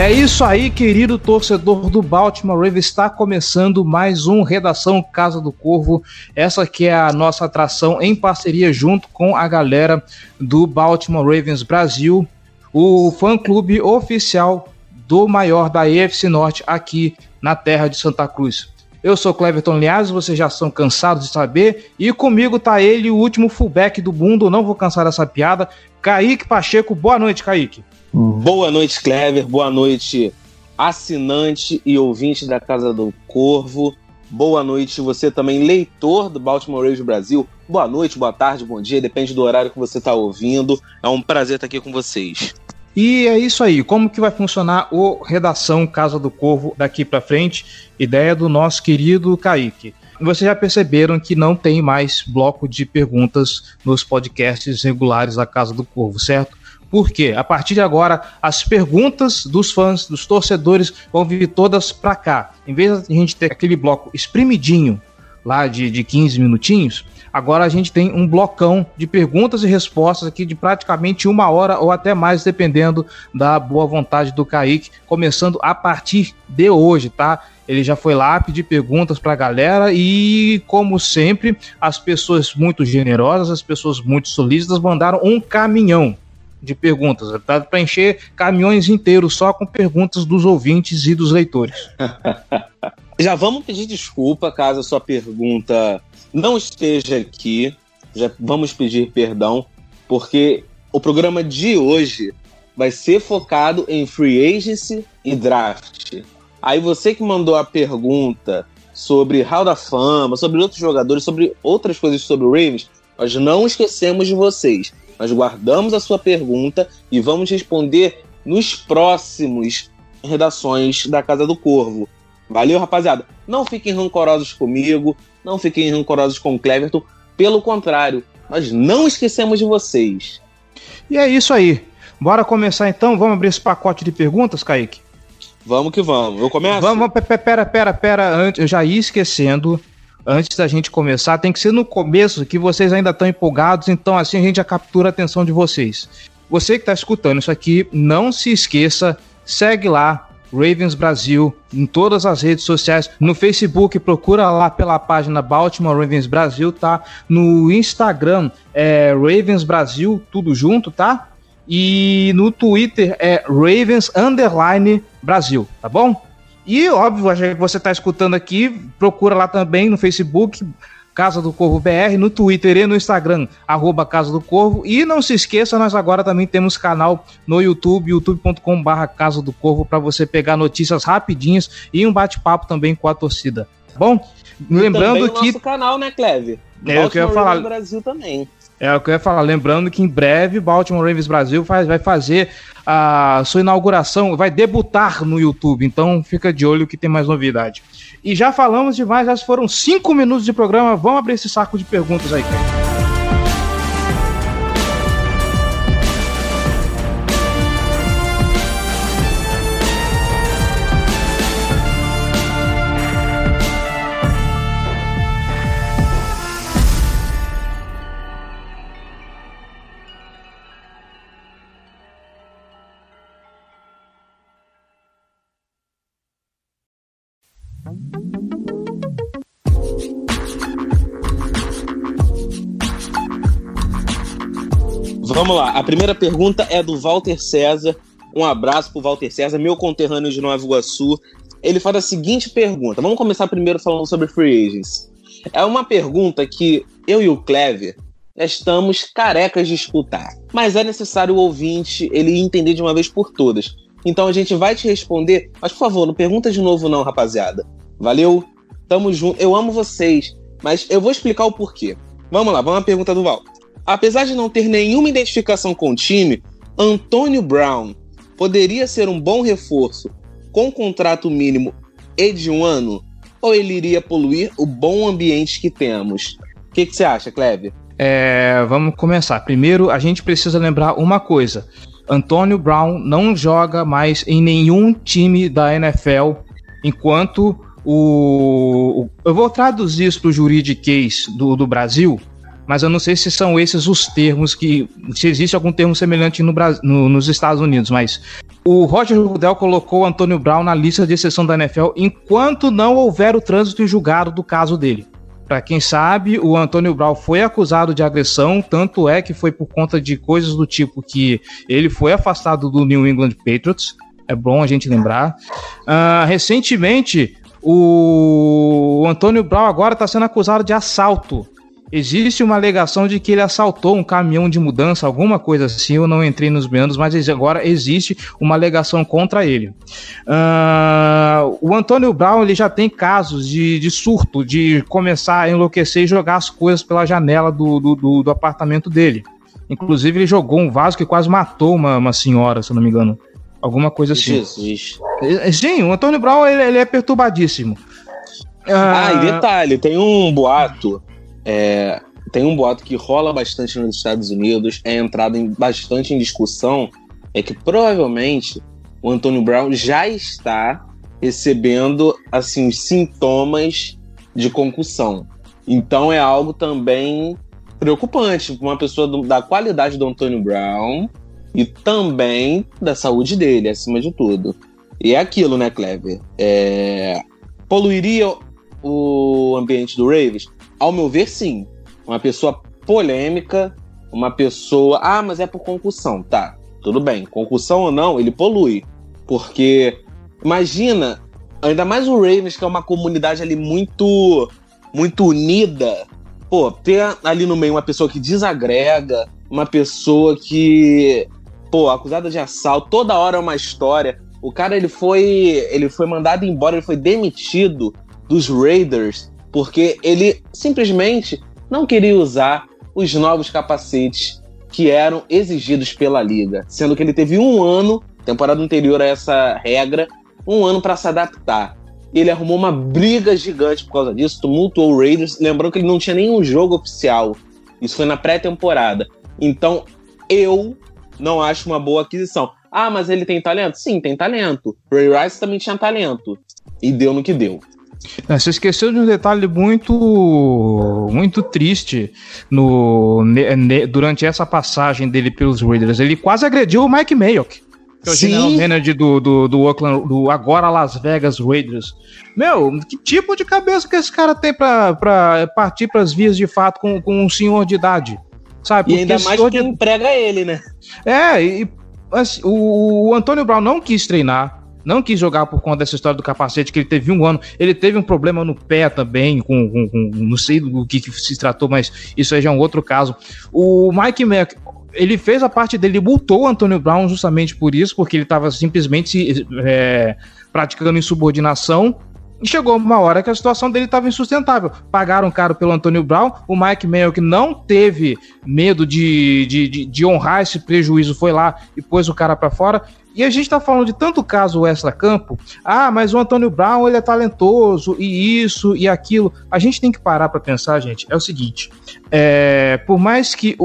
É isso aí, querido torcedor do Baltimore Ravens. Está começando mais um Redação Casa do Corvo. Essa que é a nossa atração em parceria junto com a galera do Baltimore Ravens Brasil, o fã-clube oficial do maior da EFC Norte aqui na terra de Santa Cruz. Eu sou Cleverton Liaz, vocês já são cansados de saber, e comigo tá ele, o último fullback do mundo, não vou cansar dessa piada, Kaique Pacheco. Boa noite, Kaique. Boa noite, Clever. Boa noite, assinante e ouvinte da Casa do Corvo. Boa noite, você também, leitor do Baltimore Ravens Brasil. Boa noite, boa tarde, bom dia, depende do horário que você está ouvindo. É um prazer estar aqui com vocês. E é isso aí. Como que vai funcionar o Redação Casa do Corvo daqui para frente? Ideia do nosso querido Kaique. Vocês já perceberam que não tem mais bloco de perguntas nos podcasts regulares da Casa do Corvo, certo? Porque a partir de agora as perguntas dos fãs, dos torcedores vão vir todas para cá. Em vez de a gente ter aquele bloco espremidinho lá de, de 15 minutinhos, agora a gente tem um blocão de perguntas e respostas aqui de praticamente uma hora ou até mais, dependendo da boa vontade do Kaique, começando a partir de hoje, tá? Ele já foi lá pedir perguntas para a galera e, como sempre, as pessoas muito generosas, as pessoas muito solícitas mandaram um caminhão de perguntas. Dá para encher caminhões inteiros só com perguntas dos ouvintes e dos leitores. Já vamos pedir desculpa caso a sua pergunta não esteja aqui. Já vamos pedir perdão, porque o programa de hoje vai ser focado em free agency e draft. Aí você que mandou a pergunta sobre Hall da Fama, sobre outros jogadores, sobre outras coisas sobre o Ravens, nós não esquecemos de vocês. Nós guardamos a sua pergunta e vamos responder nos próximos redações da Casa do Corvo. Valeu, rapaziada. Não fiquem rancorosos comigo, não fiquem rancorosos com o Cleverton. Pelo contrário, nós não esquecemos de vocês. E é isso aí. Bora começar então? Vamos abrir esse pacote de perguntas, Kaique? Vamos que vamos. Eu começo? Vamos, pera, pera, pera, antes, eu já ia esquecendo antes da gente começar, tem que ser no começo que vocês ainda estão empolgados, então assim a gente já captura a atenção de vocês. Você que está escutando isso aqui, não se esqueça, segue lá Ravens Brasil em todas as redes sociais. No Facebook, procura lá pela página Baltimore Ravens Brasil, tá? No Instagram é Ravens Brasil, tudo junto, tá? E no Twitter é Ravens Underline Brasil, tá bom? E, óbvio, já que você está escutando aqui, procura lá também no Facebook, Casa do Corvo BR, no Twitter e no Instagram, arroba Casa do Corvo. E não se esqueça, nós agora também temos canal no YouTube, youtube.com.br Casa do Corvo, para você pegar notícias rapidinhas e um bate-papo também com a torcida. Tá bom? E Lembrando que. nosso canal, né, Cleve? É o que eu ia falar. Brasil também. É o que eu ia falar. Lembrando que em breve Baltimore Ravens Brasil faz, vai fazer a sua inauguração, vai debutar no YouTube. Então fica de olho que tem mais novidade. E já falamos demais, já foram cinco minutos de programa. Vamos abrir esse saco de perguntas aí, cara. Vamos lá. A primeira pergunta é do Walter César. Um abraço pro Walter César, meu conterrâneo de Nova Iguaçu. Ele faz a seguinte pergunta. Vamos começar primeiro falando sobre free agents. É uma pergunta que eu e o Clever estamos carecas de escutar. Mas é necessário o ouvinte ele entender de uma vez por todas. Então a gente vai te responder, mas por favor, não pergunta de novo não, rapaziada. Valeu? Tamo junto. Eu amo vocês, mas eu vou explicar o porquê. Vamos lá, vamos à pergunta do Val. Apesar de não ter nenhuma identificação com o time, Antônio Brown poderia ser um bom reforço com contrato mínimo e de um ano? Ou ele iria poluir o bom ambiente que temos? O que, você acha, Cleve? É, vamos começar. Primeiro, a gente precisa lembrar uma coisa: Antônio Brown não joga mais em nenhum time da NFL enquanto o. Eu vou traduzir isso para o juridiquês do, do Brasil, mas eu não sei se são esses os termos que. Se existe algum termo semelhante no, no, nos Estados Unidos, mas o Roger Goodell colocou o Antônio Brown na lista de exceção da NFL enquanto não houver o trânsito em julgado do caso dele. Para quem sabe, o Antônio Brown foi acusado de agressão, tanto é que foi por conta de coisas do tipo que ele foi afastado do New England Patriots. É bom a gente lembrar. Uh, recentemente, o Antônio Brown agora está sendo acusado de assalto Existe uma alegação de que ele assaltou um caminhão de mudança, alguma coisa assim. Eu não entrei nos meandros, mas agora existe uma alegação contra ele. Uh, o Antônio Brown ele já tem casos de, de, surto, de começar a enlouquecer e jogar as coisas pela janela do, do, do, do apartamento dele. Inclusive, ele jogou um vaso que quase matou uma, uma senhora, se eu não me engano. Alguma coisa assim. Jesus. Sim, o Antônio Brown ele, ele é perturbadíssimo. Ah, e ah, detalhe, tem um boato é, tem um boato que rola bastante nos Estados Unidos, é entrado em, bastante em discussão, é que provavelmente o Antônio Brown já está recebendo assim os sintomas de concussão. Então é algo também preocupante para uma pessoa do, da qualidade do Antônio Brown e também da saúde dele, acima de tudo. E é aquilo, né, Clever? É... Poluiria o ambiente do Ravens? Ao meu ver, sim. Uma pessoa polêmica, uma pessoa. Ah, mas é por concussão. Tá, tudo bem. Concussão ou não, ele polui. Porque, imagina, ainda mais o Ravens, que é uma comunidade ali muito, muito unida. Pô, ter ali no meio uma pessoa que desagrega, uma pessoa que, pô, acusada de assalto, toda hora é uma história. O cara, ele foi, ele foi mandado embora, ele foi demitido dos Raiders porque ele simplesmente não queria usar os novos capacetes que eram exigidos pela liga, sendo que ele teve um ano, temporada anterior a essa regra, um ano para se adaptar. Ele arrumou uma briga gigante por causa disso, tumultuou o Raiders, lembrando que ele não tinha nenhum jogo oficial. Isso foi na pré-temporada. Então, eu não acho uma boa aquisição. Ah, mas ele tem talento? Sim, tem talento. Ray Rice também tinha talento. E deu no que deu. É, você esqueceu de um detalhe muito muito triste no, ne, durante essa passagem dele pelos Raiders. Ele quase agrediu o Mike Mayock. Que é o Sim. general manager do, do, do, Oakland, do agora Las Vegas Raiders. Meu, que tipo de cabeça que esse cara tem pra, pra partir pras vias de fato com, com um senhor de idade? Sabe? e ainda mais que de... emprega ele, né? É, e assim, o, o Antônio Brown não quis treinar não quis jogar por conta dessa história do capacete, que ele teve um ano. Ele teve um problema no pé também, com, com, com não sei do que, que, se tratou, mas isso aí já é um outro caso. O Mike Mack, ele fez a parte dele, multou o Antônio Brown justamente por isso, porque ele estava simplesmente é, praticando insubordinação. E chegou uma hora que a situação dele estava insustentável. Pagaram caro pelo Antônio Brown. O Mike Mayo, não teve medo de, de, de, de honrar esse prejuízo, foi lá e pôs o cara para fora. E a gente está falando de tanto caso extra-campo. Ah, mas o Antônio Brown ele é talentoso e isso e aquilo. A gente tem que parar para pensar, gente. É o seguinte: é, por mais que.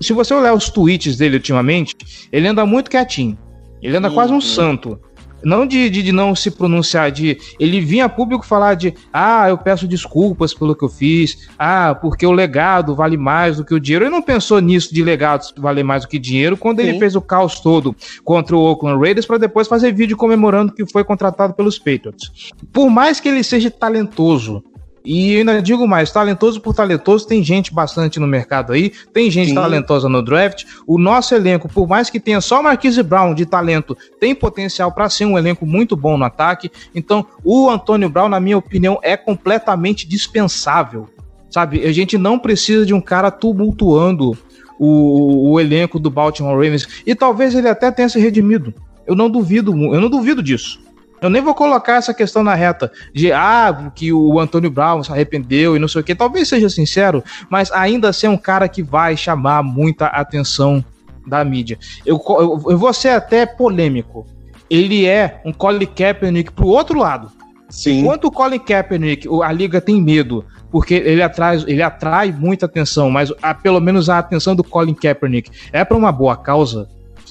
Se você olhar os tweets dele ultimamente, ele anda muito quietinho. Ele anda uhum. quase um uhum. santo. Não de, de, de, não se pronunciar, de ele vinha a público falar de ah, eu peço desculpas pelo que eu fiz, ah, porque o legado vale mais do que o dinheiro. Ele não pensou nisso de legado valer mais do que dinheiro quando Sim. ele fez o caos todo contra o Oakland Raiders para depois fazer vídeo comemorando que foi contratado pelos Patriots. Por mais que ele seja talentoso, e ainda digo mais, talentoso por talentoso, tem gente bastante no mercado aí, tem gente Sim. talentosa no draft. O nosso elenco, por mais que tenha só Marquise Brown de talento, tem potencial para ser um elenco muito bom no ataque. Então, o Antônio Brown, na minha opinião, é completamente dispensável. Sabe, a gente não precisa de um cara tumultuando o, o elenco do Baltimore Ravens. E talvez ele até tenha se redimido. Eu não duvido, eu não duvido disso. Eu nem vou colocar essa questão na reta de ah, que o Antônio Brown se arrependeu e não sei o que. Talvez seja sincero, mas ainda assim é um cara que vai chamar muita atenção da mídia. Eu, eu, eu vou ser até polêmico. Ele é um Colin Kaepernick pro outro lado. Sim. Enquanto o Colin Kaepernick, a liga tem medo porque ele atrai, ele atrai muita atenção, mas a, pelo menos a atenção do Colin Kaepernick é para uma boa causa.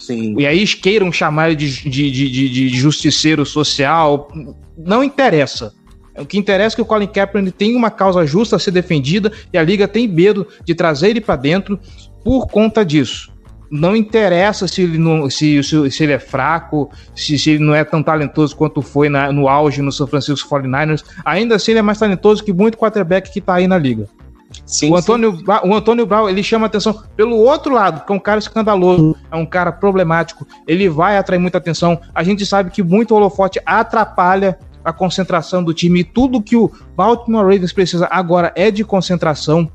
Sim. E aí queiram chamar ele de, de, de, de, justiceiro social, não interessa. O que interessa é que o Colin Kaepernick tem uma causa justa a ser defendida e a liga tem medo de trazer ele para dentro por conta disso. Não interessa se ele, não, se, se, se ele é fraco, se, se, ele não é tão talentoso quanto foi na, no auge no São Francisco 49ers. Ainda assim, ele é mais talentoso que muito quarterback que está aí na liga. Sim, o, Antônio, sim. o Antônio Brown, ele chama atenção pelo outro lado, que é um cara escandaloso, é um cara problemático, ele vai atrair muita atenção. A gente sabe que muito holofote atrapalha a concentração do time. E tudo que o Baltimore Ravens precisa agora é de concentração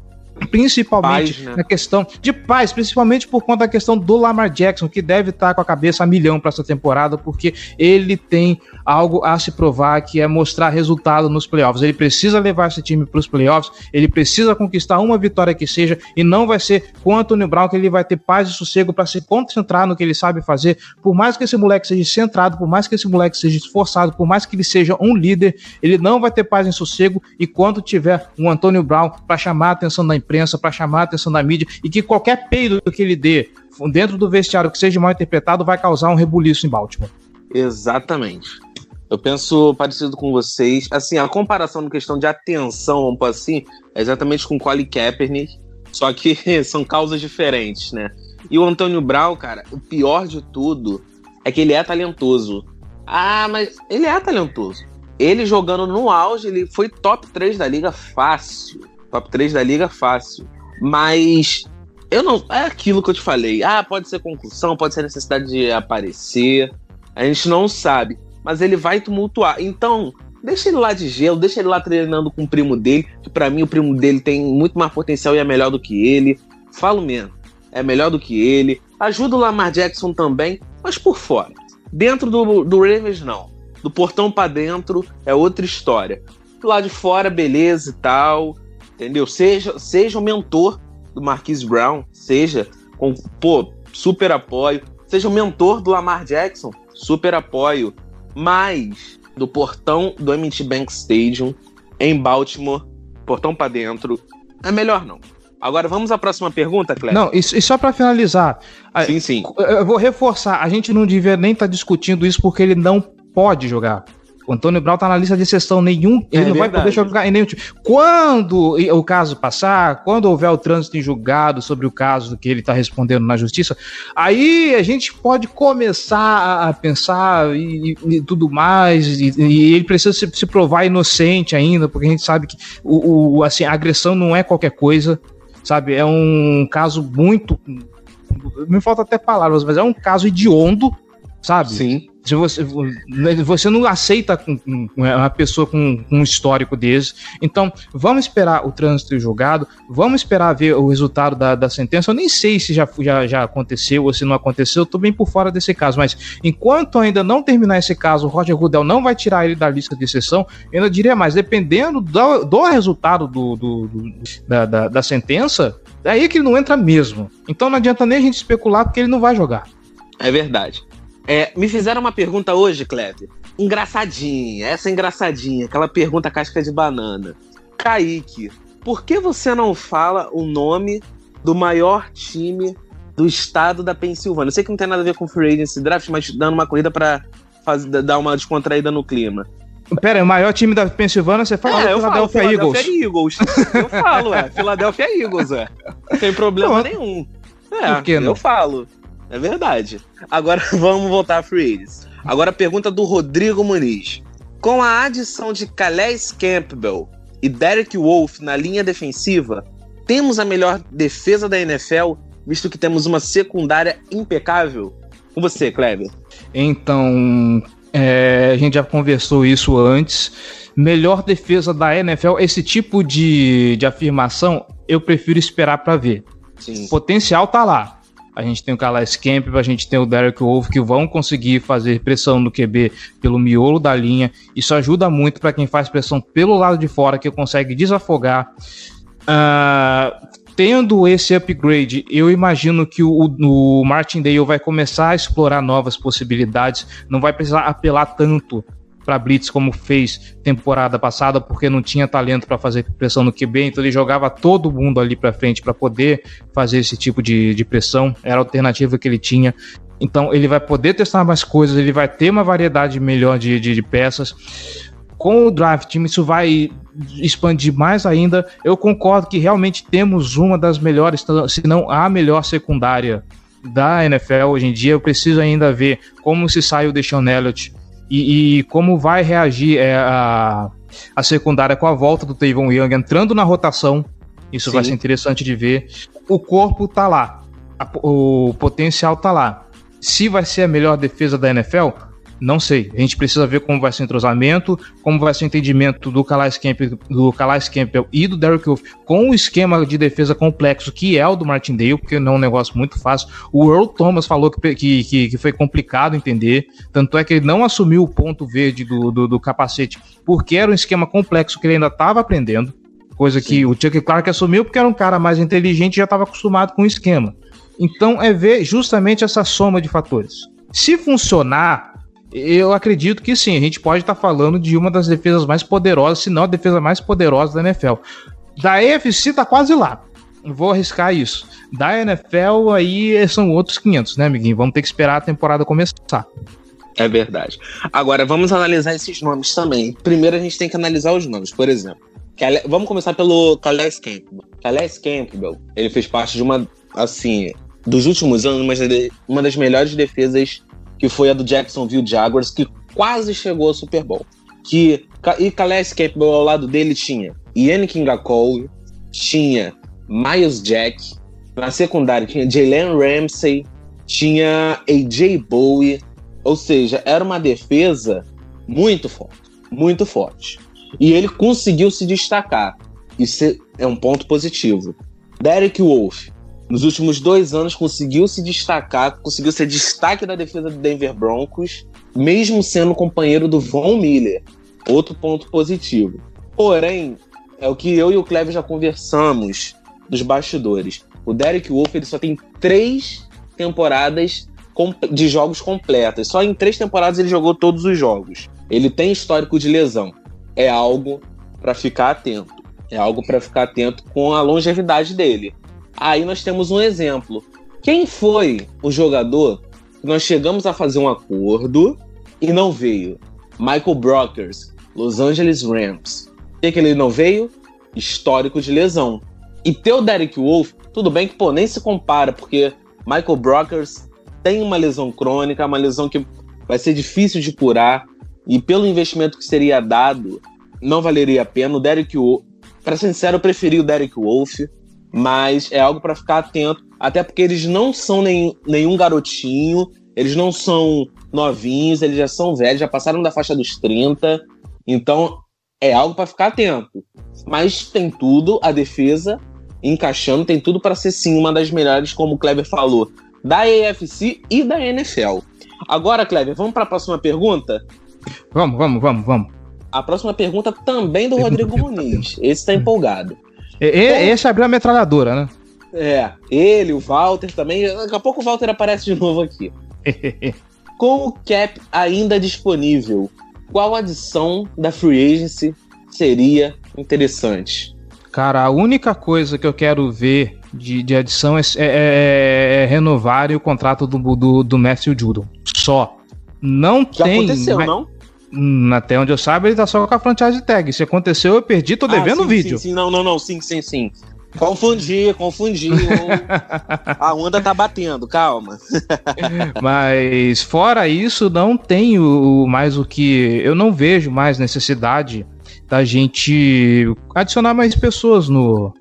principalmente paz, né? na questão de paz, principalmente por conta da questão do Lamar Jackson, que deve estar com a cabeça a milhão para essa temporada, porque ele tem algo a se provar, que é mostrar resultado nos playoffs. Ele precisa levar esse time para os playoffs, ele precisa conquistar uma vitória que seja, e não vai ser com o Antônio Brown que ele vai ter paz e sossego para se concentrar no que ele sabe fazer. Por mais que esse moleque seja centrado, por mais que esse moleque seja esforçado, por mais que ele seja um líder, ele não vai ter paz e sossego. E quando tiver um Antônio Brown para chamar a atenção da imprensa, para chamar a atenção da mídia, e que qualquer peido que ele dê dentro do vestiário que seja mal interpretado vai causar um rebuliço em Baltimore. Exatamente. Eu penso parecido com vocês. Assim, a comparação na questão de atenção, vamos assim, é exatamente com o Colin Kaepernick, só que são causas diferentes, né? E o Antônio Brown, cara, o pior de tudo é que ele é talentoso. Ah, mas ele é talentoso. Ele jogando no auge, ele foi top 3 da liga fácil. Top 3 da liga fácil. Mas eu não. É aquilo que eu te falei. Ah, pode ser concussão, pode ser necessidade de aparecer. A gente não sabe mas ele vai tumultuar. Então, deixa ele lá de gelo, deixa ele lá treinando com o primo dele, que para mim o primo dele tem muito mais potencial e é melhor do que ele. Falo mesmo, é melhor do que ele. Ajuda o Lamar Jackson também, mas por fora. Dentro do, do Ravens, não. Do portão para dentro é outra história. Lado de fora, beleza e tal. Entendeu? Seja, seja o mentor do Marquise Brown, seja com, pô, super apoio. Seja o mentor do Lamar Jackson, super apoio mas do portão do M&T Bank Stadium em Baltimore, portão para dentro, é melhor não. Agora vamos à próxima pergunta, Cleber. Não, e, e só para finalizar. Sim, sim. Eu vou reforçar, a gente não devia nem estar tá discutindo isso porque ele não pode jogar. O Antônio Brown tá na lista de exceção nenhum, ele é não verdade. vai poder jogar em nenhum time. Quando o caso passar, quando houver o trânsito em julgado sobre o caso que ele está respondendo na justiça, aí a gente pode começar a pensar e, e tudo mais, e, e, ele precisa se, se, provar inocente ainda, porque a gente sabe que o, o, assim, a agressão não é qualquer coisa, sabe? É um caso muito. Me falta até palavras, mas é um caso hediondo, sabe? Sim. Se você, você não aceita uma pessoa com um histórico desse. Então, vamos esperar o trânsito julgado, vamos esperar ver o resultado da, da sentença. Eu nem sei se já, já, já aconteceu ou se não aconteceu, eu tô bem por fora desse caso, mas enquanto ainda não terminar esse caso, o Roger Goodell não vai tirar ele da lista de exceção. Eu ainda diria mais, dependendo do, do resultado do, do, do da, da, da sentença, é aí que ele não entra mesmo. Então não adianta nem a gente especular porque ele não vai jogar. É verdade. É, me fizeram uma pergunta hoje, Kleber. Engraçadinha, essa engraçadinha, aquela pergunta casca de banana. Kaique, por que você não fala o nome do maior time do estado da Pensilvânia? Eu sei que não tem nada a ver com o Free Agency Draft, mas dando uma corrida para dar uma descontraída no clima. Pera, o maior time da Pensilvânia, você fala é, Philadelphia falo, Eagles. Philadelphia Eagles. eu falo, é. Philadelphia Eagles, é. Não tem problema não, nenhum. É, eu falo. É verdade. Agora vamos voltar a Free Agents. Agora a pergunta do Rodrigo Muniz. Com a adição de Calais Campbell e Derek Wolf na linha defensiva, temos a melhor defesa da NFL, visto que temos uma secundária impecável? Com você, Kleber. Então, é, a gente já conversou isso antes. Melhor defesa da NFL, esse tipo de, de afirmação, eu prefiro esperar para ver. Sim. O potencial tá lá. A gente tem o Calais Campbell, a gente tem o Derek Wolf que vão conseguir fazer pressão no QB pelo miolo da linha. Isso ajuda muito para quem faz pressão pelo lado de fora, que consegue desafogar. Uh, tendo esse upgrade, eu imagino que o, o Martindale vai começar a explorar novas possibilidades, não vai precisar apelar tanto para blitz como fez temporada passada, porque não tinha talento para fazer pressão no QB, então ele jogava todo mundo ali para frente para poder fazer esse tipo de, de pressão, era a alternativa que ele tinha. Então ele vai poder testar mais coisas, ele vai ter uma variedade melhor de, de, de peças. Com o draft, isso vai expandir mais ainda. Eu concordo que realmente temos uma das melhores, se não a melhor secundária da NFL hoje em dia. Eu preciso ainda ver como se sai o Deshaun Elliott e, e como vai reagir é, a, a secundária com a volta do Tavon Young entrando na rotação. Isso Sim. vai ser interessante de ver. O corpo tá lá, a, o potencial tá lá. Se vai ser a melhor defesa da NFL, não sei. A gente precisa ver como vai ser o entrosamento, como vai ser o entendimento do Calais Campbell, do Calais Campbell e do Derrick Wolf com o esquema de defesa complexo que é o do Martindale, porque não é um negócio muito fácil. O Earl Thomas falou que, que, que foi complicado entender, tanto é que ele não assumiu o ponto verde do, do, do capacete, porque era um esquema complexo que ele ainda estava aprendendo, coisa Sim. que o Chuck Clark assumiu porque era um cara mais inteligente e já estava acostumado com o esquema. Então é ver justamente essa soma de fatores. Se funcionar, eu acredito que sim, a gente pode estar tá falando de uma das defesas mais poderosas, se não a defesa mais poderosa da NFL. Da EFC tá quase lá. Vou arriscar isso. Da NFL aí são outros 500, né, amiguinho? Vamos ter que esperar a temporada começar. É verdade. Agora, vamos analisar esses nomes também. Primeiro, a gente tem que analisar os nomes. Por exemplo, vamos começar pelo Calais Campbell. Calais Campbell, ele fez parte de uma, assim, dos últimos anos, uma das melhores defesas que foi a do Jacksonville Jaguars, que quase chegou ao Super Bowl. Que, e Calais Campbell ao lado dele tinha Ian Kingakole, tinha Miles Jack, na secundária tinha Jalen Ramsey, tinha AJ Bowie, ou seja, era uma defesa muito forte, muito forte. E ele conseguiu se destacar. Isso é um ponto positivo. Derek Wolf, nos últimos dois anos conseguiu se destacar, conseguiu ser destaque da defesa do Denver Broncos, mesmo sendo companheiro do Von Miller. Outro ponto positivo. Porém, é o que eu e o Cleber já conversamos dos bastidores. O Derek Wolf ele só tem três temporadas de jogos completas. Só em três temporadas ele jogou todos os jogos. Ele tem histórico de lesão. É algo para ficar atento. É algo para ficar atento com a longevidade dele. Aí nós temos um exemplo. Quem foi o jogador que nós chegamos a fazer um acordo e não veio? Michael Brockers, Los Angeles Rams. Por que, ele não veio? Histórico de lesão. E teu Derek Wolf, tudo bem que pô, nem se compara, porque Michael Brockers tem uma lesão crônica, uma lesão que vai ser difícil de curar, e pelo investimento que seria dado, não valeria a pena. O Derek Wolf, para ser sincero, eu preferi o Derek Wolf mas é algo para ficar atento, até porque eles não são nem, nenhum garotinho, eles não são novinhos, eles já são velhos, já passaram da faixa dos 30, então é algo para ficar atento. Mas tem tudo, a defesa encaixando, tem tudo para ser sim uma das melhores, como o Kleber falou, da AFC e da NFL. Agora, Kleber, vamos para a próxima pergunta? Vamos, vamos, vamos, vamos. A próxima pergunta também do Rodrigo Muniz. Esse está empolgado. E, esse abriu a metralhadora, né? É, ele, o Walter também. Daqui a pouco o Walter aparece de novo aqui. Com o cap ainda disponível, qual adição da Free Agency seria interessante? Cara, a única coisa que eu quero ver de, de adição é, é, é, é renovarem o contrato do, do, do Matthew Judon. Só. Não Já tem. aconteceu, mas... não? Hum, até onde eu saiba, ele tá só com a franchise tag. Se aconteceu, eu perdi, tô ah, devendo o vídeo. Sim, sim, não, não, não, sim, sim, sim. Confundi, confundi. a onda tá batendo, calma. Mas fora isso, não tenho mais o que. Eu não vejo mais necessidade da gente adicionar mais pessoas no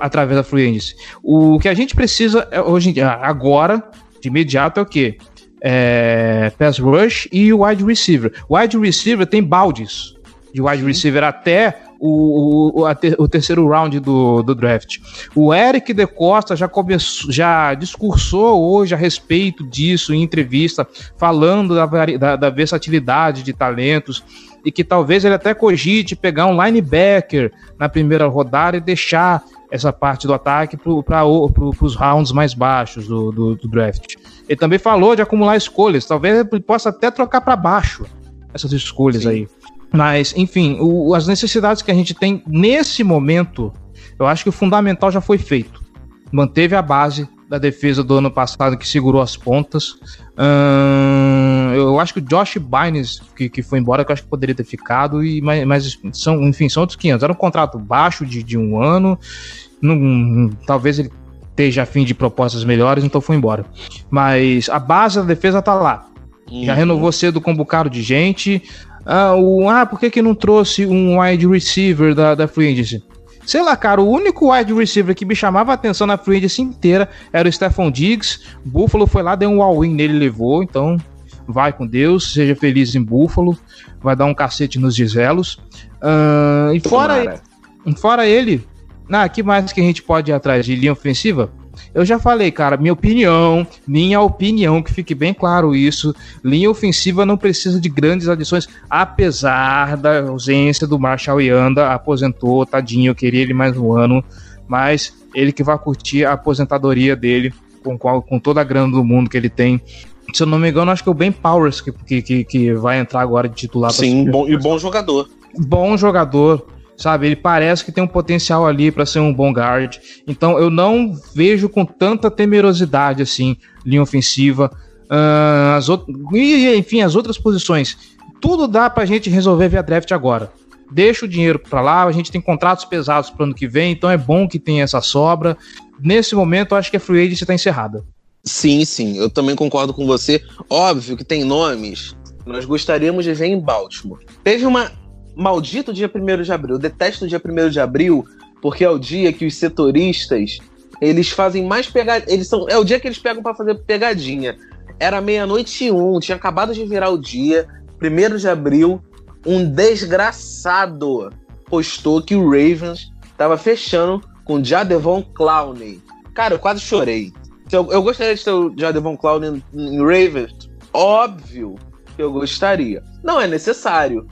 através da Fluence. O que a gente precisa é, hoje agora, de imediato, é o quê? É, pass rush e o wide receiver. Wide receiver tem baldes de wide receiver até o, o, ter, o, terceiro round do, do draft. O Eric De Costa já começou, já discursou hoje a respeito disso em entrevista, falando da, da, da versatilidade de talentos e que talvez ele até cogite pegar um linebacker na primeira rodada e deixar essa parte do ataque para os rounds mais baixos do, do, do, draft. Ele também falou de acumular escolhas, talvez ele possa até trocar para baixo essas escolhas Sim. aí. Mas, enfim, o, as necessidades que a gente tem nesse momento, eu acho que o fundamental já foi feito. Manteve a base da defesa do ano passado que segurou as pontas. Hum, eu acho que o Josh Bynes, que, que foi embora, que eu acho que poderia ter ficado, e, mas, mas são, enfim, são outros 500. Era um contrato baixo de, de um ano. Não, talvez ele esteja afim de propostas melhores, então foi embora. Mas a base da defesa tá lá. Uhum. Já renovou cedo com um bocado de gente. Ah, o, ah, por que, que não trouxe um wide receiver da, da Free Agency? Sei lá, cara, o único wide receiver que me chamava a atenção na free agency inteira era o Stephon Diggs. Buffalo foi lá, deu um all-in nele, levou. Então, vai com Deus, seja feliz em Buffalo. Vai dar um cacete nos Giselos. Uh, e fora, fora ele, ah, que mais que a gente pode ir atrás de linha ofensiva? Eu já falei, cara, minha opinião, minha opinião, que fique bem claro isso. Linha ofensiva não precisa de grandes adições, apesar da ausência do Marshall Yanda, aposentou, tadinho, eu queria ele mais um ano, mas ele que vai curtir a aposentadoria dele com, com toda a grana do mundo que ele tem. Se eu não me engano, acho que é o Ben Powers que, que, que vai entrar agora de titular. Sim, bom, e bom jogador. Bom jogador sabe? Ele parece que tem um potencial ali para ser um bom guard. Então eu não vejo com tanta temerosidade assim linha ofensiva. Uh, as e, enfim, as outras posições. Tudo dá pra gente resolver via draft agora. Deixa o dinheiro para lá, a gente tem contratos pesados para ano que vem, então é bom que tenha essa sobra. Nesse momento, eu acho que a free agency está encerrada. Sim, sim, eu também concordo com você. Óbvio que tem nomes nós gostaríamos de ver em Baltimore. Teve uma maldito dia 1 de abril. Eu detesto o dia 1 de abril porque é o dia que os setoristas eles fazem mais pegadinha. Eles são, é o dia que eles pegam para fazer pegadinha. Era meia-noite e um, tinha acabado de virar o dia, 1 de abril. Um desgraçado postou que o Ravens tava fechando com Jadevon Clowney. Cara, eu quase chorei. Eu, eu gostaria de ter o Jadevon Clowney em Ravens? Óbvio que eu gostaria. Não é necessário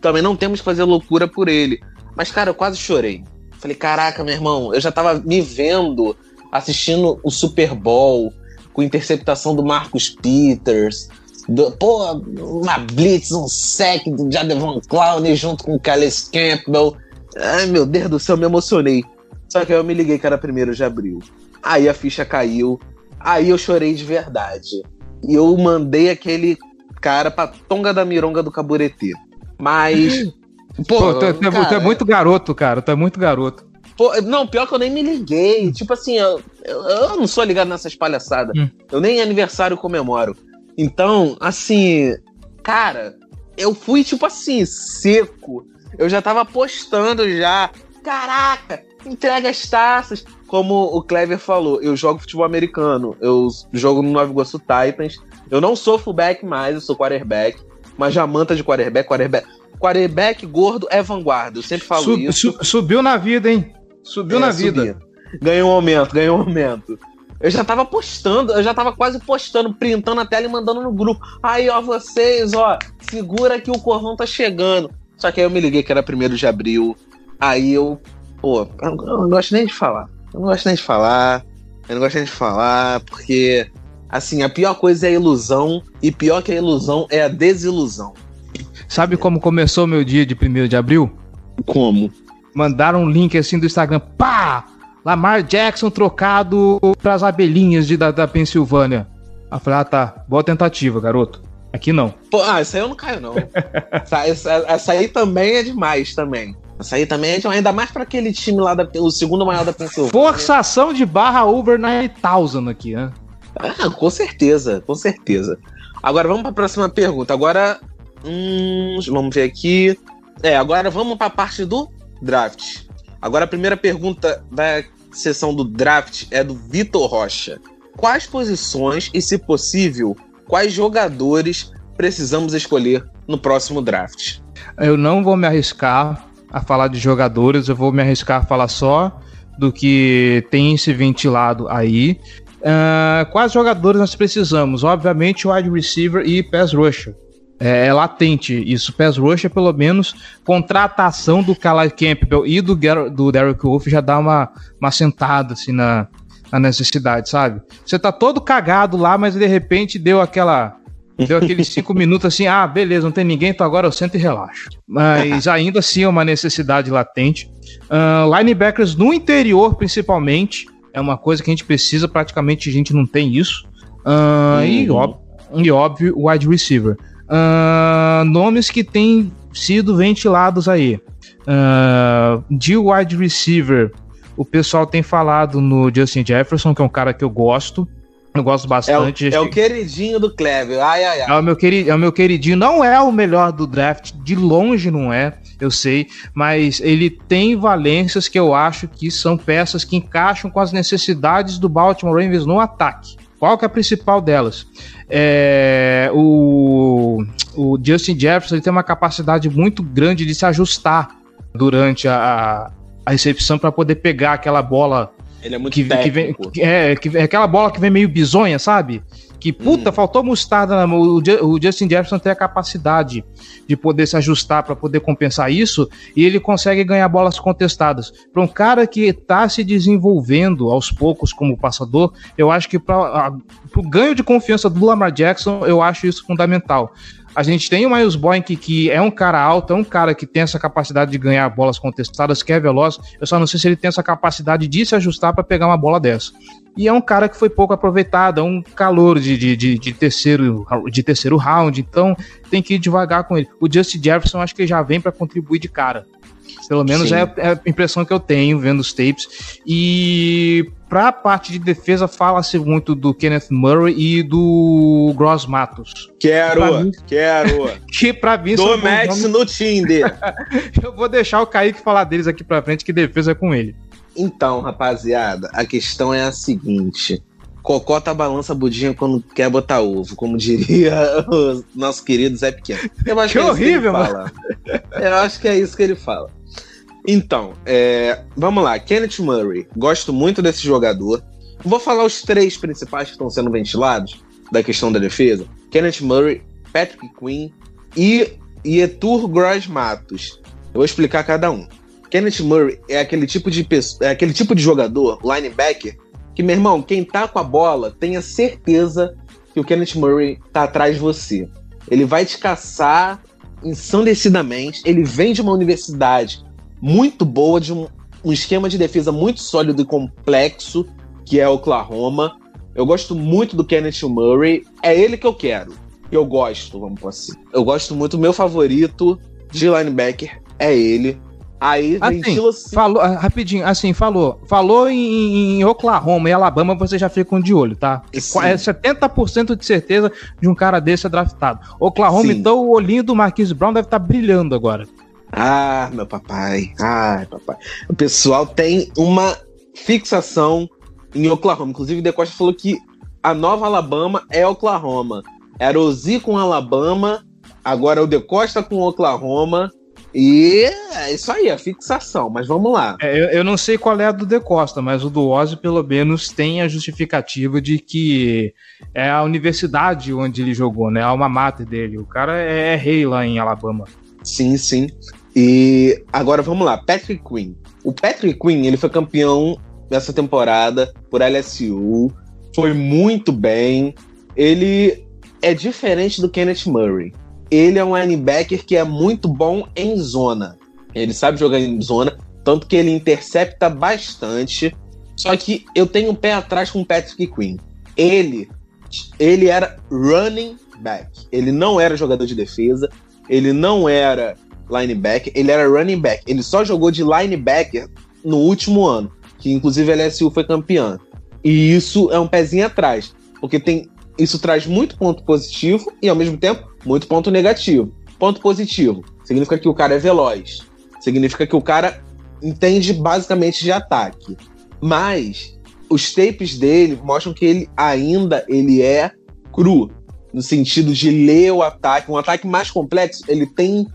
também não temos que fazer loucura por ele. Mas, cara, eu quase chorei. Falei, caraca, meu irmão, eu já tava me vendo assistindo o Super Bowl com interceptação do Marcus Peters. Do, pô, uma blitz, um sec do Jadevon Clowney junto com o Calais Campbell. Ai, meu Deus do céu, me emocionei. Só que aí eu me liguei que era primeiro de abril. Aí a ficha caiu. Aí eu chorei de verdade. E eu mandei aquele cara pra tonga da mironga do caburetê. Mas. Pô, pô tu, cara, tu, é muito garoto, cara. Tu é muito garoto. Pô, não, pior que eu nem me liguei. Tipo assim, eu, eu, eu não sou ligado nessas palhaçadas. Hum. Eu nem aniversário comemoro. Então, assim, cara, eu fui, tipo assim, seco. Eu já tava postando já. Caraca, entrega as taças. Como o Clever falou, eu jogo futebol americano. Eu jogo no Nova Iguaçu Titans. Eu não sou fullback mais, eu sou quarterback uma jamanta de quarterback, quarterback. Quarterback gordo é vanguarda, eu sempre falo Sub, isso. Su, subiu na vida, hein? Subiu é, na vida. Ganhou um aumento, ganhou um aumento. Eu já tava postando, eu já tava quase postando, printando a tela e mandando no grupo. Aí, ó, vocês, ó, segura que o Corvão tá chegando. Só que aí eu me liguei que era primeiro de abril. Aí eu, pô, eu não gosto nem de falar. Eu não gosto nem de falar. Eu não gosto nem de falar, porque Assim, a pior coisa é a ilusão, e pior que a ilusão é a desilusão. Sabe como começou meu dia de 1 de abril? Como? Mandaram um link assim do Instagram, pá! Lamar Jackson trocado pras abelhinhas de, da, da Pensilvânia. Aí eu falei, ah tá, boa tentativa, garoto. Aqui não. Pô, ah, isso aí eu não caio, não. essa, essa, essa, aí também é demais também. Essa aí também é demais, ainda mais para aquele time lá, da, o segundo maior da Pensilvânia. Forçação de barra over 9000 aqui, né? Ah, com certeza, com certeza. Agora vamos para a próxima pergunta. Agora, hum, vamos ver aqui. É, agora vamos para a parte do draft. Agora a primeira pergunta da sessão do draft é do Vitor Rocha. Quais posições e, se possível, quais jogadores precisamos escolher no próximo draft? Eu não vou me arriscar a falar de jogadores, eu vou me arriscar a falar só do que tem se ventilado aí. Uh, quais jogadores nós precisamos? Obviamente, wide receiver e pass rusher. É, é latente isso. Pass rusher, pelo menos, contratação do Calais Campbell e do, do Derek Wolf já dá uma, uma sentada assim, na, na necessidade, sabe? Você tá todo cagado lá, mas de repente deu aquela Deu aqueles cinco minutos assim, ah, beleza, não tem ninguém, então agora eu sento e relaxo. Mas ainda assim é uma necessidade latente. Uh, linebackers no interior, principalmente, é uma coisa que a gente precisa, praticamente a gente não tem isso. Uh, uhum. e, óbvio, e óbvio, wide receiver. Uh, nomes que têm sido ventilados aí. Uh, de wide receiver, o pessoal tem falado no Justin Jefferson, que é um cara que eu gosto. Eu gosto bastante. É o, é o queridinho do Clever. Ai, ai, ai. É o, meu querid, é o meu queridinho. Não é o melhor do draft, de longe não é, eu sei. Mas ele tem valências que eu acho que são peças que encaixam com as necessidades do Baltimore Ravens no ataque. Qual que é a principal delas? É, o, o Justin Jefferson tem uma capacidade muito grande de se ajustar durante a, a recepção para poder pegar aquela bola ele é muito que, técnico. Que vem, é, que, é aquela bola que vem meio bizonha, sabe? Que, puta, hum. faltou mostarda. Na, o, o Justin Jefferson tem a capacidade de poder se ajustar para poder compensar isso e ele consegue ganhar bolas contestadas. Para um cara que está se desenvolvendo aos poucos como passador, eu acho que para o ganho de confiança do Lamar Jackson, eu acho isso fundamental. A gente tem o Miles Boyk, que é um cara alto, é um cara que tem essa capacidade de ganhar bolas contestadas, que é veloz. Eu só não sei se ele tem essa capacidade de se ajustar para pegar uma bola dessa. E é um cara que foi pouco aproveitado, é um calor de, de, de, de, terceiro, de terceiro round, então tem que ir devagar com ele. O Justin Jefferson acho que já vem para contribuir de cara. Pelo menos é, é, a impressão que eu tenho vendo os tapes. E para a parte de defesa, fala-se muito do Kenneth Murray e do Gross Matos. Quero, mim, quero. que para mim Do Max no Tinder. eu vou deixar o Kaique falar deles aqui para frente, que defesa é com ele. Então, rapaziada, a questão é a seguinte. Cocota balança budinha quando quer botar ovo, como diria o nosso querido Zé Pequeno. Eu acho que, que é horrível, que mano. Eu acho que é isso que ele fala. Então, é, vamos lá. Kenneth Murray. Gosto muito desse jogador. Vou falar os três principais que estão sendo ventilados da questão da defesa. Kenneth Murray, Patrick Quinn e Yetur Gross Matos. Eu vou explicar cada um. Kenneth Murray é aquele tipo de é aquele tipo de jogador, linebacker, que, meu irmão, quem tá com a bola, tenha certeza que o Kenneth Murray tá atrás de você. Ele vai te caçar ensandecidamente. Ele vem de uma universidade muito boa, de um, um esquema de defesa muito sólido e complexo, que é Oklahoma. Eu gosto muito do Kenneth Murray. É ele que eu quero. Eu gosto, vamos por assim. Eu gosto muito. Meu favorito de linebacker é ele. Aí assim, assim. Falou, ah, rapidinho, assim, falou. Falou em, em, Oklahoma e Alabama, você já fica de olho, tá? Sim. É 70% de certeza de um cara desse é draftado. Oklahoma, Sim. então o olhinho do Marquise Brown deve estar tá brilhando agora. Ah, meu papai. Ai, papai. O pessoal tem uma fixação em Oklahoma. Inclusive, o De Costa falou que a nova Alabama é Oklahoma. Era o Z com Alabama, agora é o De Costa com Oklahoma. E é isso aí, a fixação, mas vamos lá. É, eu, eu, não sei qual é a do De Costa, mas o do Ozzy, pelo menos, tem a justificativa de que é a universidade onde ele jogou, né? A alma mater dele. O cara é, é rei lá em Alabama. Sim, sim. E agora vamos lá, Patrick Quinn. O Patrick Quinn, ele foi campeão nessa temporada por LSU, foi muito bem. Ele é diferente do Kenneth Murray. Ele é um linebacker que é muito bom em zona. Ele sabe jogar em zona, tanto que ele intercepta bastante. Só que eu tenho um pé atrás com o Patrick Quinn. Ele, ele era running back. Ele não era jogador de defesa. Ele não era linebacker, ele era running back. Ele só jogou de linebacker no último ano, que inclusive a LSU foi campeã. E isso é um pezinho atrás, porque tem isso traz muito ponto positivo e ao mesmo tempo muito ponto negativo. Ponto positivo significa que o cara é veloz, significa que o cara entende basicamente de ataque. Mas os tapes dele mostram que ele ainda ele é cru no sentido de ler o ataque, um ataque mais complexo, ele tem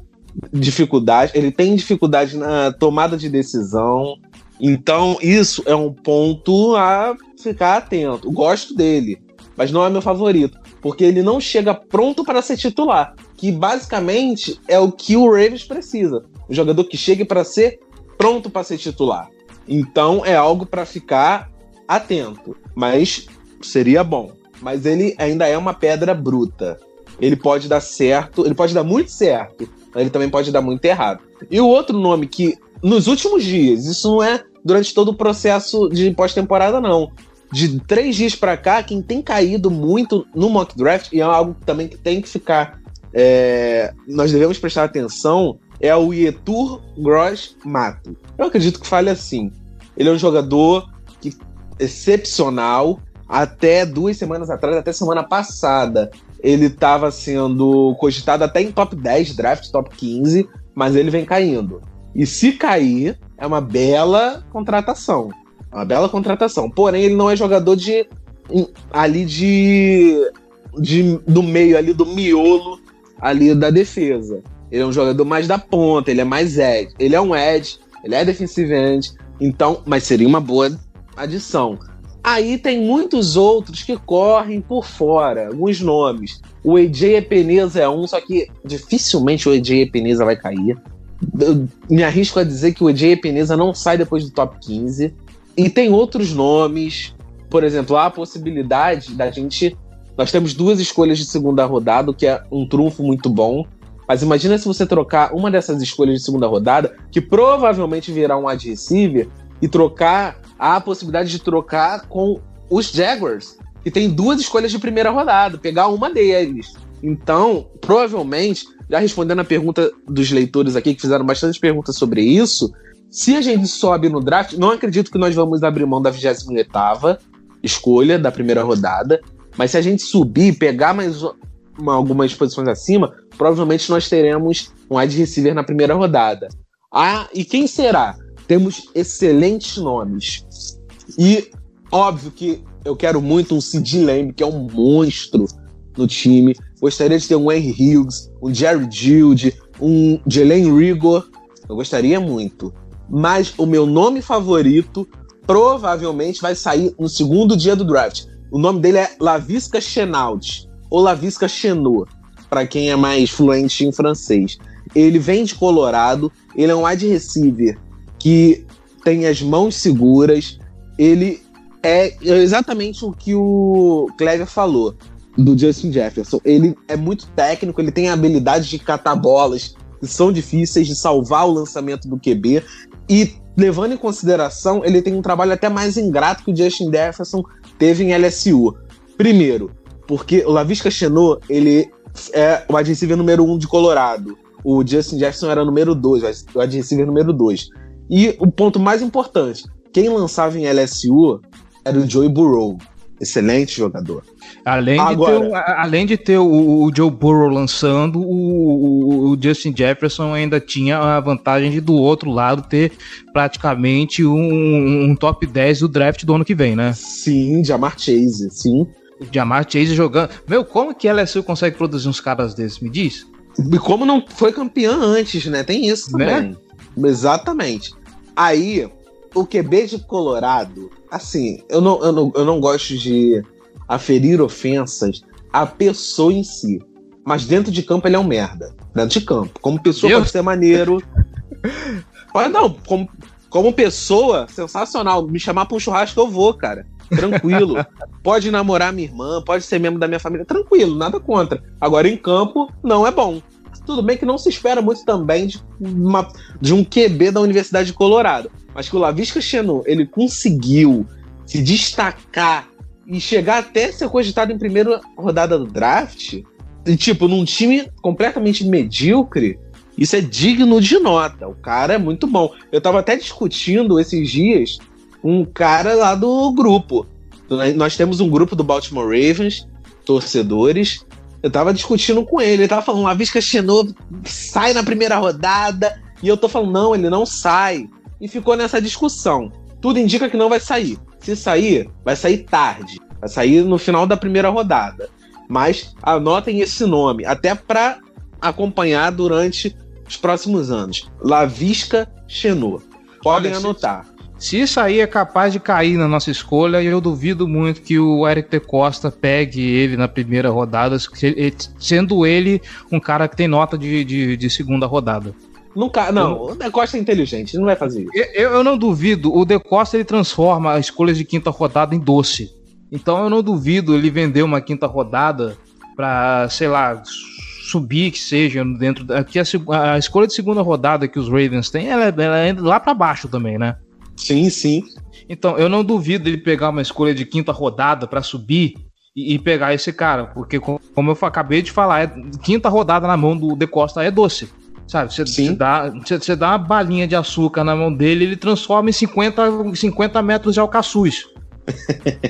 dificuldade, ele tem dificuldade na tomada de decisão. Então, isso é um ponto a ficar atento. Gosto dele, mas não é meu favorito, porque ele não chega pronto para ser titular, que basicamente é o que o Ravens precisa. Um jogador que chegue para ser pronto para ser titular. Então, é algo para ficar atento, mas seria bom. Mas ele ainda é uma pedra bruta. ele pode dar certo, ele pode dar muito certo, mas ele também pode dar muito errado. E o outro nome que, nos últimos dias, isso não é durante todo o processo de pós-temporada, não. De três dias para cá, quem tem caído muito no mock draft, e é algo também que tem que ficar. É, nós devemos prestar atenção, é o Ietur Gross Mato. Eu acredito que fale assim. Ele é um jogador que, excepcional. Até duas semanas atrás, até semana passada, ele estava sendo cogitado até em top 10 draft, top 15, mas ele vem caindo. E se cair, é uma bela contratação. Uma bela contratação. Porém, ele não é jogador de. ali de. de do meio, ali do miolo ali da defesa. Ele é um jogador mais da ponta, ele é mais edge. Ele é um edge, ele é defensive end, então, mas seria uma boa adição. Aí tem muitos outros que correm por fora, alguns nomes. O AJ Epeneza é um, só que dificilmente o AJ Epeneza vai cair. Eu me arrisco a dizer que o AJ Epeneza não sai depois do top 15. E tem outros nomes, por exemplo, há a possibilidade da gente. Nós temos duas escolhas de segunda rodada, o que é um trunfo muito bom. Mas imagina se você trocar uma dessas escolhas de segunda rodada, que provavelmente virá um wide receiver, e trocar a possibilidade de trocar com os Jaguars, que tem duas escolhas de primeira rodada, pegar uma deles. Então, provavelmente, já respondendo a pergunta dos leitores aqui, que fizeram bastante perguntas sobre isso, se a gente sobe no draft, não acredito que nós vamos abrir mão da 28 escolha da primeira rodada, mas se a gente subir, pegar mais uma, algumas posições acima, provavelmente nós teremos um wide receiver na primeira rodada. Ah, e quem será? Temos excelentes nomes. E óbvio que eu quero muito um Sid Lamb, que é um monstro no time. Gostaria de ter um Henry Hughes, um Jerry Jude, um Jalen Rigor. Eu gostaria muito. Mas o meu nome favorito provavelmente vai sair no segundo dia do draft. O nome dele é Lavisca Chenault, ou Lavisca Chenot, para quem é mais fluente em francês. Ele vem de Colorado, ele é um wide receiver que tem as mãos seguras, ele é exatamente o que o Clever falou do Justin Jefferson. Ele é muito técnico, ele tem a habilidade de catar bolas que são difíceis, de salvar o lançamento do QB. E levando em consideração, ele tem um trabalho até mais ingrato que o Justin Jefferson teve em LSU. Primeiro, porque o Lavisca Chenot, ele é o wide número um de Colorado. O Justin Jefferson era número dois, o wide número dois. E o ponto mais importante, quem lançava em LSU era o Joey Burrow. Excelente jogador. Além, Agora, de ter, além de ter o, o Joe Burrow lançando, o, o, Justin Jefferson ainda tinha a vantagem de do outro lado ter praticamente um, um top 10 do draft do ano que vem, né? Sim, Jamar Chase, sim. Jamar Chase jogando. Meu, como que a LSU consegue produzir uns caras desses? Me diz. E como não foi campeã antes, né? Tem isso né? também. Né? Exatamente. Aí, o QB de Colorado, assim, eu não, eu não, eu não gosto de aferir ofensas à pessoa em si. Mas dentro de campo ele é um merda. Dentro de campo. Como pessoa pode ser maneiro. Olha, não, como, como pessoa, sensacional. Me chamar pra um churrasco eu vou, cara. Tranquilo. pode namorar minha irmã, pode ser membro da minha família. Tranquilo, nada contra. Agora, em campo, não é bom. Tudo bem que não se espera muito também de, uma, de um QB da Universidade de Colorado. Mas que o Lavisca Chenou, ele conseguiu se destacar e chegar até ser cogitado em primeira rodada do draft, e, tipo, num time completamente medíocre, isso é digno de nota. O cara é muito bom. Eu tava até discutindo esses dias um cara lá do grupo. Nós temos um grupo do Baltimore Ravens, torcedores. Eu tava discutindo com ele, ele tava falando, uma Visca Chenot sai na primeira rodada, e eu tô falando, não, ele não sai. E ficou nessa discussão. Tudo indica que não vai sair. Se sair, vai sair tarde. Vai sair no final da primeira rodada. Mas anotem esse nome, até para acompanhar durante os próximos anos. Lavisca Chenot. Podem Olha, anotar. Se isso aí é capaz de cair na nossa escolha, eu duvido muito que o Eric de Costa pegue ele na primeira rodada, sendo ele um cara que tem nota de, de, de segunda rodada. Nunca, não, o De Costa é inteligente, ele não vai fazer isso. Eu, eu não duvido, o De Costa ele transforma as escolhas de quinta rodada em doce. Então eu não duvido ele vender uma quinta rodada para sei lá, subir que seja dentro da. Que a, a, escolha de segunda rodada que os Ravens têm, ela, ela é lá para baixo também, né? Sim, sim. Então, eu não duvido ele pegar uma escolha de quinta rodada para subir e, e, pegar esse cara, porque como eu acabei de falar, é, quinta rodada na mão do De Costa é doce. Sabe, você dá, dá uma balinha de açúcar na mão dele, ele transforma em 50, 50 metros de alcaçuz.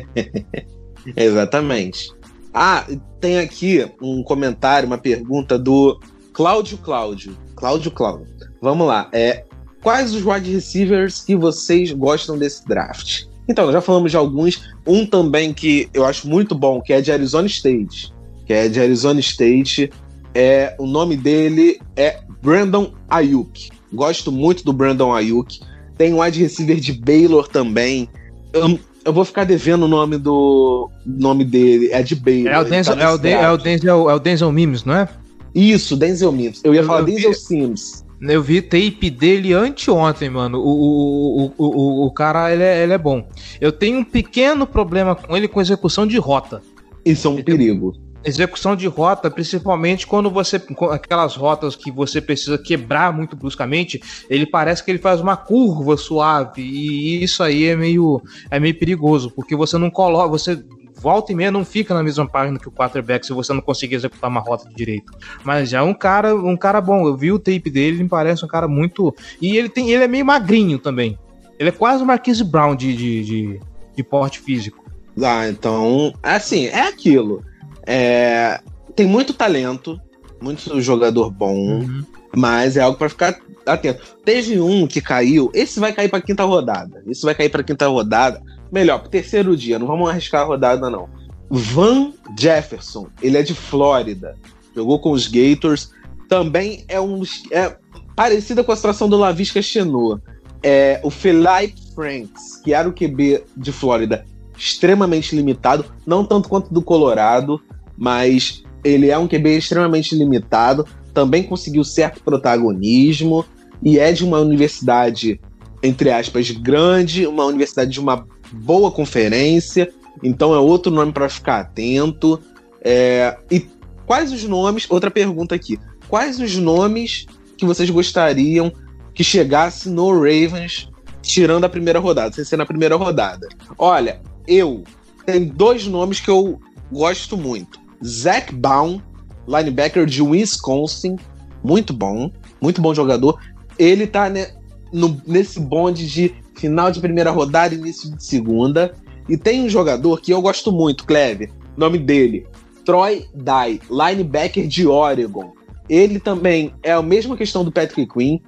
Exatamente. Ah, tem aqui um comentário, uma pergunta do Cláudio Cláudio. Cláudio Cláudio. Vamos lá. É, quais os wide receivers que vocês gostam desse draft? Então, já falamos de alguns. Um também que eu acho muito bom, que é de Arizona State. Que é de Arizona State. É, o nome dele é Brandon Ayuk. Gosto muito do Brandon Ayuk. Tem um wide receiver de Baylor também. Eu, eu vou ficar devendo o nome do nome dele. É de Baylor. É o Denzel, tá é o, é o Denzel, é o Denzel Mims, não é? Isso, Denzel Mims. Eu ia falar eu Denzel vi, Sims. Eu vi tape dele anteontem, mano. O, o, o, o, o cara, ele é, ele é bom. Eu tenho um pequeno problema com ele com execução de rota. Isso é um perigo execução de rota, principalmente quando você. aquelas rotas que você precisa quebrar muito bruscamente, ele parece que ele faz uma curva suave. E isso aí é meio, é meio perigoso, porque você não coloca. Você volta e meia não fica na mesma página que o quarterback se você não conseguir executar uma rota direito. Mas já é um cara, um cara bom. Eu vi o tape dele, ele me parece um cara muito. E ele tem, ele é meio magrinho também. Ele é quase o Marquise Brown de, de, de, de porte físico. Ah, então, assim, é aquilo. É, tem muito talento, muito jogador bom, uhum. mas é algo para ficar atento. Teve um que caiu, esse vai cair para quinta rodada. Esse vai cair para quinta rodada. Melhor, pro terceiro dia, não vamos arriscar a rodada não. Van Jefferson, ele é de Flórida, jogou com os Gators, também é um é parecida com a situação do Lavisca Chenot. É, o Philip Franks, que era o QB de Flórida, extremamente limitado, não tanto quanto do Colorado, mas ele é um QB extremamente limitado, também conseguiu certo protagonismo e é de uma universidade, entre aspas, grande, uma universidade de uma boa conferência, então é outro nome para ficar atento. É, e quais os nomes? Outra pergunta aqui. Quais os nomes que vocês gostariam que chegasse no Ravens tirando a primeira rodada, sem ser na primeira rodada? Olha, eu tenho dois nomes que eu gosto muito. Zach Baum, linebacker de Wisconsin, muito bom, muito bom jogador. Ele tá ne, no, nesse bonde de final de primeira rodada, início de segunda. E tem um jogador que eu gosto muito, Cleve, nome dele, Troy Dye, linebacker de Oregon. Ele também é a mesma questão do Patrick Quinn,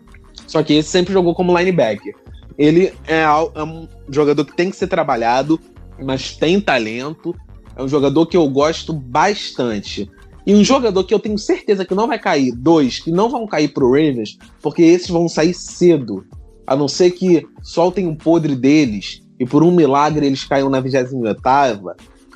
só que esse sempre jogou como linebacker. Ele é, é um jogador que tem que ser trabalhado, mas tem talento é um jogador que eu gosto bastante. E um jogador que eu tenho certeza que não vai cair, dois que não vão cair pro Ravens, porque esses vão sair cedo. A não ser que soltem um podre deles e por um milagre eles caiam na 28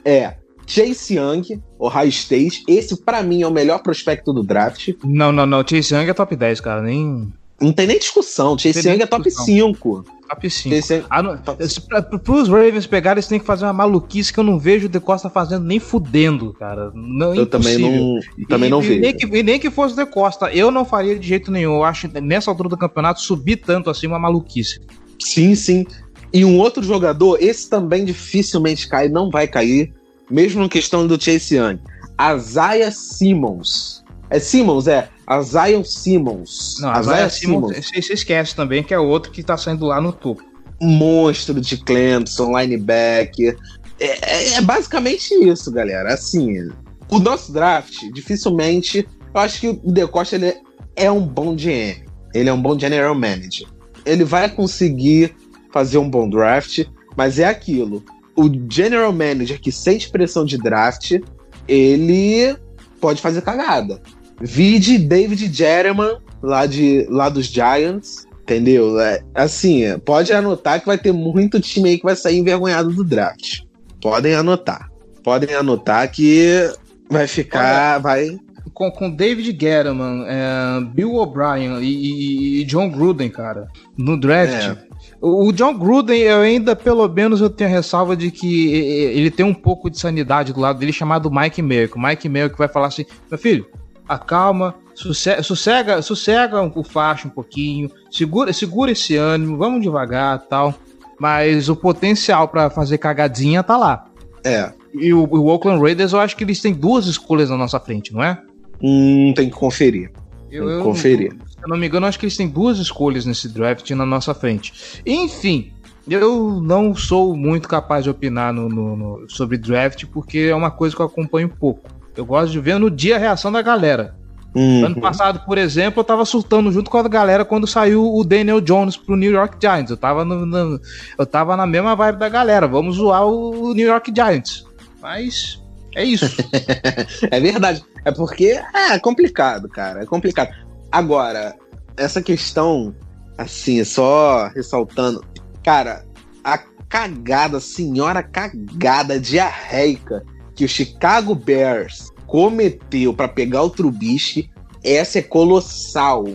é Chase Young, Ohio State. Esse, para mim, é o melhor prospecto do draft. Não, não, não. Chase Young é top 10, cara. Nem. Não tem nem discussão. Chase Young é top 5. Top 5. Esse... Ah, não, para os Ravens pegarem, eles têm que fazer uma maluquice que eu não vejo o De Costa fazendo nem fudendo, cara. Não, eu também não, também e, não vejo. Nem que, e nem que fosse o De Costa, eu não faria de jeito nenhum. Eu acho nessa altura do campeonato subir tanto assim uma maluquice. Sim, sim. E um outro jogador, esse também dificilmente cai, não vai cair, mesmo na questão do Chase Young. Isaiah Simmons. É Simmons, é. A Zion Simmons. Não, a Zion Simmons, Simmons. Você esquece também que é outro que tá saindo lá no topo. Monstro de Clemson, linebacker. É, é, é basicamente isso, galera. Assim, o nosso draft, dificilmente. Eu acho que o De Costa ele é um bom GM. Ele é um bom general manager. Ele vai conseguir fazer um bom draft, mas é aquilo. O general manager que sente pressão de draft, ele pode fazer cagada. Vide David Jeremiah, lá, de, lá dos Giants, entendeu? É, assim, pode anotar que vai ter muito time aí que vai sair envergonhado do draft. Podem anotar. Podem anotar que vai ficar. Olha, vai. Com, com David Gettleman, é, Bill O'Brien e, e, John Gruden, cara, no draft. É. O John Gruden, eu ainda, pelo menos, eu tenho a ressalva de que ele tem um pouco de sanidade do lado dele, chamado Mike Merrick. O Mike Merrick vai falar assim, meu filho, acalma, sossega, sossega, sossega o facho um pouquinho, segura, segura esse ânimo, vamos devagar tal. Mas o potencial para fazer cagadinha tá lá. É. E o, o Oakland Raiders, eu acho que eles têm duas escolhas na nossa frente, não é? Hum, tem que conferir. Eu, tem que eu- conferir. Se eu não me engano, eu acho que eles têm duas escolhas nesse draft na nossa frente. Enfim, eu não sou muito capaz de opinar no, no- no- sobre draft, porque é uma coisa que eu acompanho pouco. Eu gosto de ver no dia a reação da galera. Uhum. Ano passado, por exemplo, eu tava surtando junto com a galera quando saiu o Daniel Jones pro New York Giants. Eu tava, no- no- eu tava na mesma vibe da galera. Vamos zoar o New York Giants. Mas é isso. É verdade. É porque é complicado, cara. É complicado. Agora, essa questão, assim, só ressaltando, cara, a cagada, senhora cagada diarreica que o Chicago Bears cometeu pra pegar o Trubisky, essa é colossal.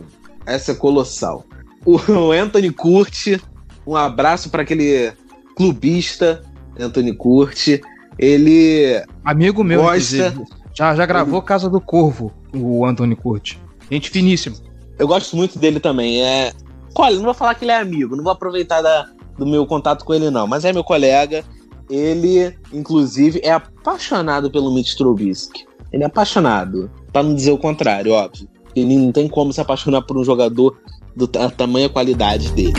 Essa é colossal. O Anthony Curti, um abraço pra aquele clubista Anthony Curti. Ele Amigo meu, Gosta. Já, já gravou Casa do Corvo, o Anthony Curti. Gente finíssima. Eu gosto muito dele também. É. Olha, não vou falar que ele é amigo, não vou aproveitar da- do meu contato com ele, não. Mas é meu colega. Ele, inclusive, é apaixonado pelo Mitch Trubisky. Ele é apaixonado. Pra não dizer o contrário, óbvio. Ele não tem como se apaixonar por um jogador do ta tamanha qualidade dele.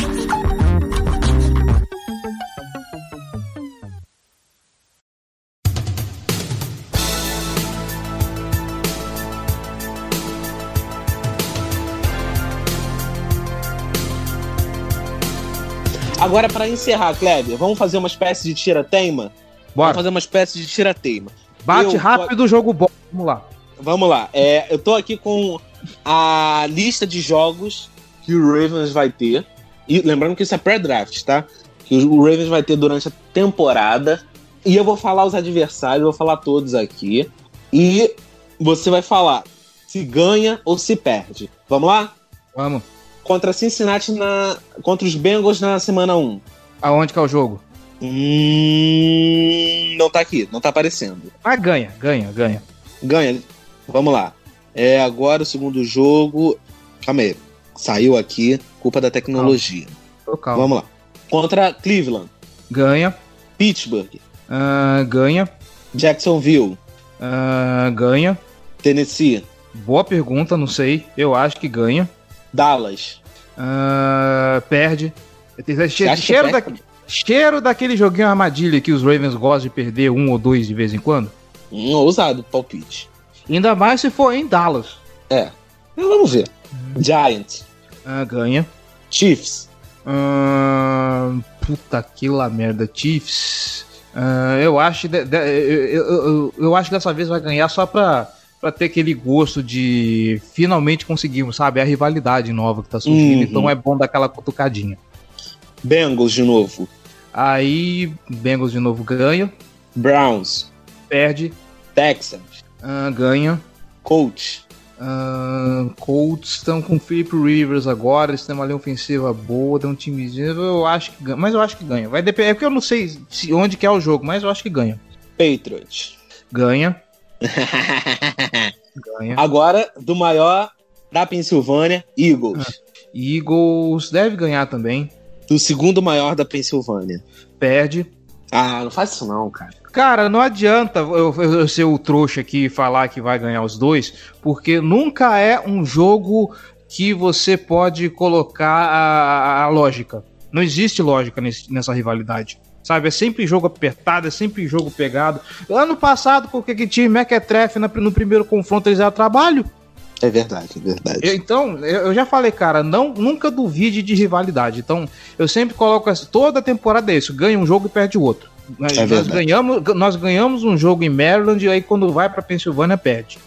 Agora, para encerrar, Kleber, vamos fazer uma espécie de tira-teima? Vamos Bora. fazer uma espécie de tira-teima. Bate eu- rápido, jogo bom. Vamos lá. Vamos lá. É, eu tô aqui com a lista de jogos que o Ravens vai ter. E lembrando que isso é pré-draft, tá? Que o Ravens vai ter durante a temporada. E eu vou falar os adversários, vou falar todos aqui. E você vai falar se ganha ou se perde. Vamos lá? Vamos. Contra Cincinnati na. Contra os Bengals na semana 1. Aonde que é o jogo? Hum, não tá aqui, não tá aparecendo. Mas ganha, ganha, ganha. Ganha. Vamos lá. É agora o segundo jogo. Calma aí. Saiu aqui, culpa da tecnologia. Tô calmo. Vamos lá. Contra Cleveland, Ganha, Pittsburgh, ah, ganha, Jacksonville, ah, ganha. Tennessee, Boa pergunta, não sei. Eu acho que ganha. Dallas. Ah, perde. Cheiro, cheiro, da- cheiro daquele joguinho armadilha que os Ravens gostam de perder um ou dois de vez em quando. Um ousado palpite. Ainda mais se for em Dallas. É. Vamos ver. Giants, Ah, ganha. Chiefs, Ah, puta que lá merda. Chiefs. Ah, eu acho de- de- eu, eu- eu- eu acho que dessa vez vai ganhar só pra, pra ter aquele gosto de finalmente conseguimos, sabe? É a rivalidade nova que tá surgindo, Uhum. então é bom dar aquela cutucadinha. Bengals de novo, Aí, Bengals de novo ganha, Browns, perde, Texans, ah, ganha. Colts, Ah, Colts estão com Philip Rivers agora, eles têm uma linha ofensiva boa, tem um timezinho. Eu acho que ganha, mas eu acho que ganha. Vai depender, é porque eu não sei se, onde que é o jogo, mas eu acho que ganha. Patriots. Ganha. Agora, do maior da Pensilvânia, Eagles. Eagles deve ganhar também. Do segundo maior da Pensilvânia. Perde. Ah, não faz isso não, cara. Cara, não adianta eu, eu- eu ser o trouxa aqui e falar que vai ganhar os dois, porque nunca é um jogo que você pode colocar a, a lógica. Não existe lógica nesse- nessa rivalidade. Sabe, é sempre jogo apertado, é sempre jogo pegado. Ano passado, com aquele time Mequetrefe na- no primeiro confronto, eles eram trabalho. É verdade, é verdade. Eu- Então, eu já falei, cara, não, nunca duvide de rivalidade. Então, eu sempre coloco essa, toda temporada é isso, ganha um jogo e perde o outro. Nós, É nós ganhamos, nós ganhamos um jogo em Maryland e aí quando vai pra Pensilvânia perde.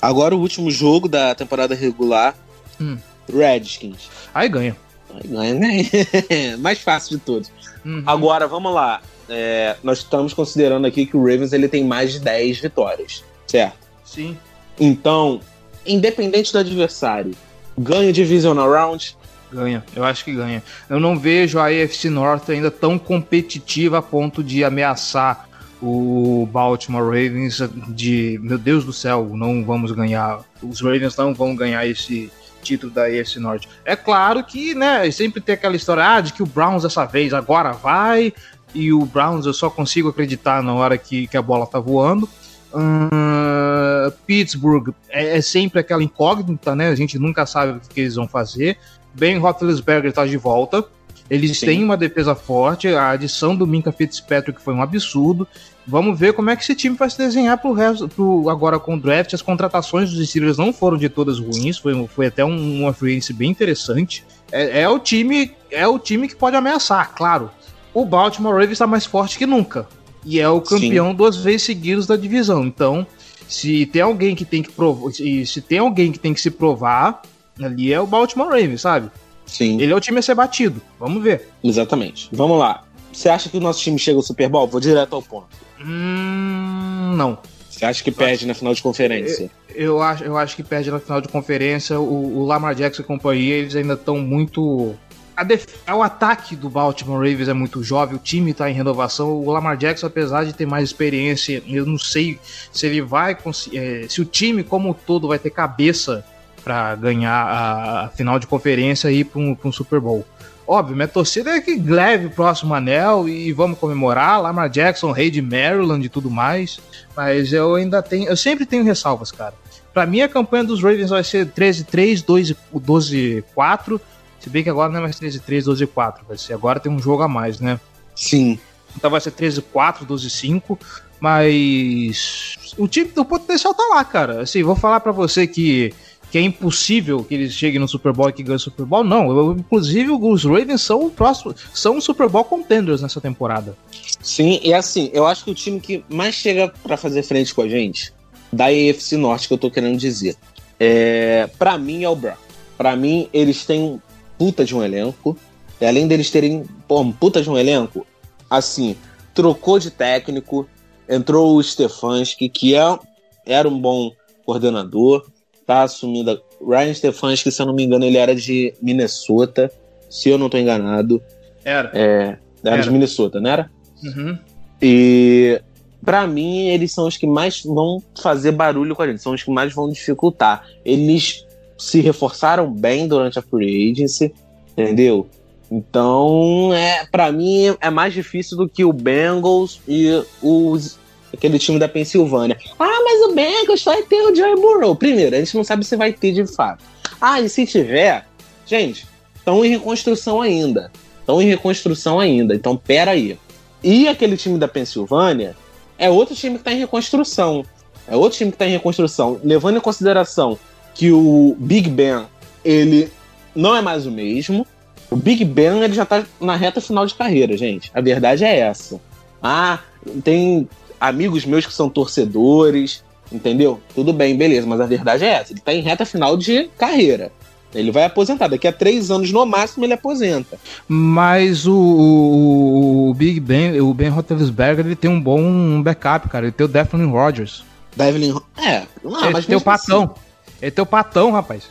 Agora o último jogo da temporada regular, Hum. Redskins. Aí ganha. Aí ganha? Mais fácil de todos. Uhum. Agora, vamos lá. É, nós estamos considerando aqui que o Ravens ele tem mais de 10 vitórias, certo? Sim. Então, independente do adversário, ganha Divisional Round, Ganha, eu acho que ganha. Eu não vejo a AFC North ainda tão competitiva a ponto de ameaçar o Baltimore Ravens de, meu Deus do céu, não vamos ganhar. Os Ravens não vão ganhar esse título da AFC Norte. É claro que, né, sempre tem aquela história ah, de que o Browns dessa vez agora vai e o Browns eu só consigo acreditar na hora que, que a bola tá voando. Uh, Pittsburgh é, é, sempre aquela incógnita, né? A gente nunca sabe o que, que eles vão fazer. Ben Roethlisberger está de volta. Eles Sim. têm uma defesa forte. A adição do Minka Fitzpatrick foi um absurdo. Vamos ver como é que esse time vai se desenhar pro resto, pro, agora com o draft. As contratações dos Steelers não foram de todas ruins. Foi, foi até um, uma free bem interessante. É, é, o time é o time que pode ameaçar, claro. O Baltimore Ravens está mais forte que nunca. E é o campeão Sim. duas vezes seguidas da divisão. Então, se tem alguém que tem que provar, se, se tem alguém que tem que se provar, ali é o Baltimore Ravens, sabe? Sim. Ele é o time a ser batido. Vamos ver. Exatamente. Vamos lá. Você acha que o nosso time chega ao Super Bowl? Vou direto ao ponto. Hum, não. Você acha que perde acho... na final de conferência? Eu, eu, acho, eu acho que perde na final de conferência. O, o Lamar Jackson e companhia, eles ainda estão muito. A def... O ataque do Baltimore Ravens é muito jovem, o time está em renovação. O Lamar Jackson, apesar de ter mais experiência, eu não sei se ele vai conseguir. É, se o time como um todo vai ter cabeça para ganhar a, a, final de conferência e ir para um, um, Super Bowl. Óbvio, minha torcida é que leve o próximo anel e vamos comemorar. Lamar Jackson, rei de Maryland e tudo mais. Mas eu ainda tenho. Eu sempre tenho ressalvas, cara. Para mim, a campanha dos Ravens vai ser 13-3, 12-4. Se bem que agora não é mais 13-3, 12-4. Vai ser agora tem um jogo a mais, né? Sim. Então vai ser 13-4, 12-5. Mas o time do potencial tá lá, cara. Assim, vou falar para você que que é impossível que eles cheguem no Super Bowl e que ganhem o Super Bowl. Não, eu, inclusive os Ravens são o próximo, são Super Bowl contenders nessa temporada. Sim, e assim, eu acho que o time que mais chega para fazer frente com a gente, da AFC Norte, que eu tô querendo dizer, é, para mim é o Brown. Para mim, eles têm puta de um elenco. E além deles terem pô, puta de um elenco, assim, trocou de técnico, entrou o Stefanski, que é, era um bom coordenador tá assumindo. Ryan Stefanski, se eu não me engano, ele era de Minnesota, se eu não estou enganado. Era. É, era, era, de Minnesota, não era? Uhum. E para mim, eles são os que mais vão fazer barulho com a gente, são os que mais vão dificultar. Eles se reforçaram bem durante a free agency, entendeu? Então, é, para mim é mais difícil do que o Bengals e os aquele time da Pensilvânia. Ah, mas o Bengals vai ter o Joey Burrow. Primeiro, a gente não sabe se vai ter de fato. Ah, e se tiver, gente, estão em reconstrução ainda. Estão em reconstrução ainda. Então, pera aí. E aquele time da Pensilvânia é outro time que está em reconstrução. É outro time que está em reconstrução, levando em consideração que o Big Ben ele não é mais o mesmo. O Big Ben ele já está na reta final de carreira, gente. A verdade é essa. Ah, tem amigos meus que são torcedores, entendeu? Tudo bem, beleza, mas a verdade é essa: ele tá em reta final de carreira. Ele vai aposentar. Daqui a três anos, no máximo, ele aposenta. Mas o, o, o Big Ben, o Ben Roethlisberger, ele tem um bom backup, cara. Ele tem o Devlin Rodgers. Devlin... É, não, ele mas tem o Patão. Assim. Ele tem o Patão, rapaz.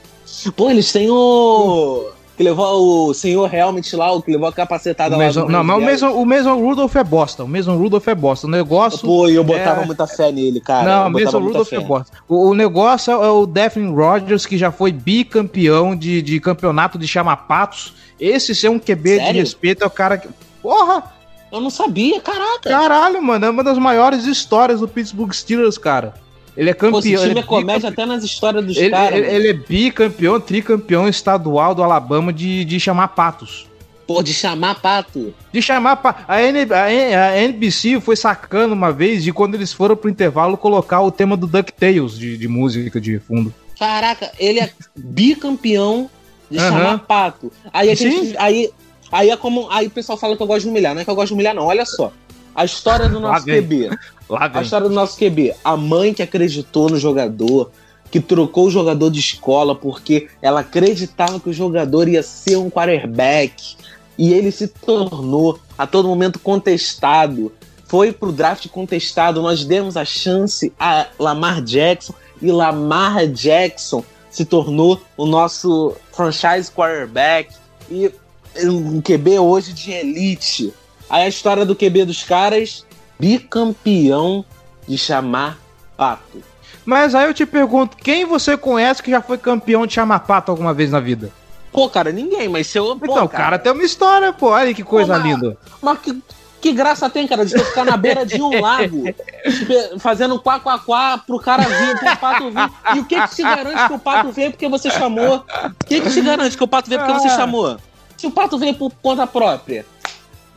Pô, eles têm o que levou o senhor Helmet lá, o que levou a capacetada o mesmo, lá. Não, mas o mesmo, o mesmo Rudolph é bosta. O mesmo Rudolph é bosta. O negócio. Pô, eu botava é... muita fé nele, cara. Não, o mesmo Rudolph é bosta. O, o, negócio é o Devin Rogers, que já foi bicampeão de, de campeonato de chamapatos. Esse ser um QB Sério? de respeito é o cara que. Porra! Eu não sabia, caraca. Caralho, mano, é uma das maiores histórias do Pittsburgh Steelers, cara. Ele é campeão. Pô, esse time é, é comédia até nas histórias dos ele, caras. Ele, ele, é bicampeão, tricampeão estadual do Alabama de, de chamar patos. Pô, de chamar pato. De chamar pato. A, N, a, NBC foi sacando uma vez de quando eles foram pro intervalo colocar o tema do DuckTales de, de música de fundo. Caraca, ele é bicampeão de uhum. chamar pato. Aí a gente. Aí, aí é como. Aí o pessoal fala que eu gosto de humilhar. Não é que eu gosto de humilhar, não. Olha só. A história do nosso QB. A história do nosso QB. A mãe que acreditou no jogador, que trocou o jogador de escola porque ela acreditava que o jogador ia ser um quarterback. E ele se tornou a todo momento contestado. Foi pro draft contestado. Nós demos a chance a Lamar Jackson. E Lamar Jackson se tornou o nosso franchise quarterback. E um QB hoje de elite. Aí a história do QB dos caras, bicampeão de chamar pato. Mas aí eu te pergunto, quem você conhece que já foi campeão de chamar pato alguma vez na vida? Pô, cara, ninguém, mas se eu. Pô, então, o cara, cara tem uma história, pô. Olha que coisa pô, mas, linda. Mas que, que graça tem, cara, de você ficar na beira de um lago, fazendo quá, quá, quá pro cara vir, pro pato vir. E o que que te garante que o pato veio porque você chamou? O que que te garante que o pato veio porque você ah. chamou? Se o pato veio por conta própria.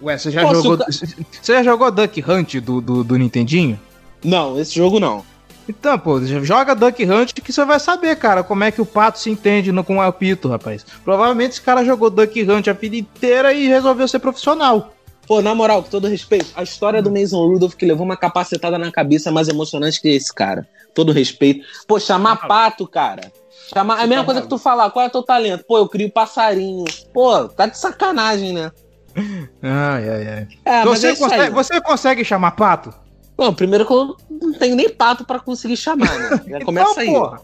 Ué, você já Pô, jogou. Você já jogou Duck Hunt do, do, do Nintendinho? Não, esse jogo não. Então, pô, joga Duck Hunt que você vai saber, cara, como é que o pato se entende no, com o apito, rapaz. Provavelmente esse cara jogou Duck Hunt a vida inteira e resolveu ser profissional. Pô, na moral, com todo respeito, a história do Mason Rudolph que levou uma capacetada na cabeça é mais emocionante que esse cara. Todo respeito. Pô, chamar pato, cara. Chamar, é a mesma coisa que tu falar, qual é o teu talento? Pô, eu crio passarinho. Pô, tá de sacanagem, né? Ai, ai, ai. É, você, é consegue, você consegue chamar pato? Bom, primeiro que eu não tenho nem pato para conseguir chamar, né? Já então, começa aí. Porra.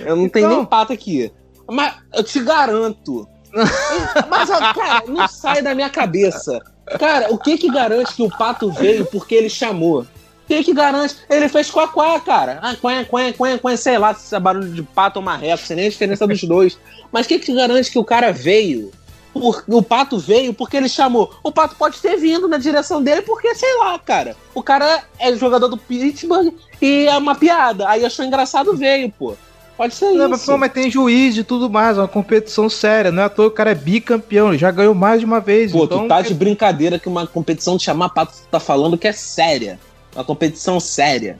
Eu não tenho então... nem pato aqui. Mas eu te garanto. Mas, cara, não sai da minha cabeça. Cara, o que que garante que o pato veio porque ele chamou? O que que garante? Ele fez quá-quá, cara. Ah, quá, quá, quá, quá, sei lá se é barulho de pato ou marreco, sem nem a diferença dos dois. Mas o que que garante que o cara veio? Por, o pato veio porque ele chamou. O pato pode ter vindo na direção dele porque, sei lá, cara. O cara é jogador do Pittsburgh e é uma piada. Aí achou engraçado, veio, pô. Pode ser não, isso. Mas, mas tem juiz e tudo mais, uma competição séria. Não é à toa o cara é bicampeão, ele já ganhou mais de uma vez. Pô, então... tu tá de brincadeira que uma competição de chamar pato tu tá falando que é séria. Uma competição séria.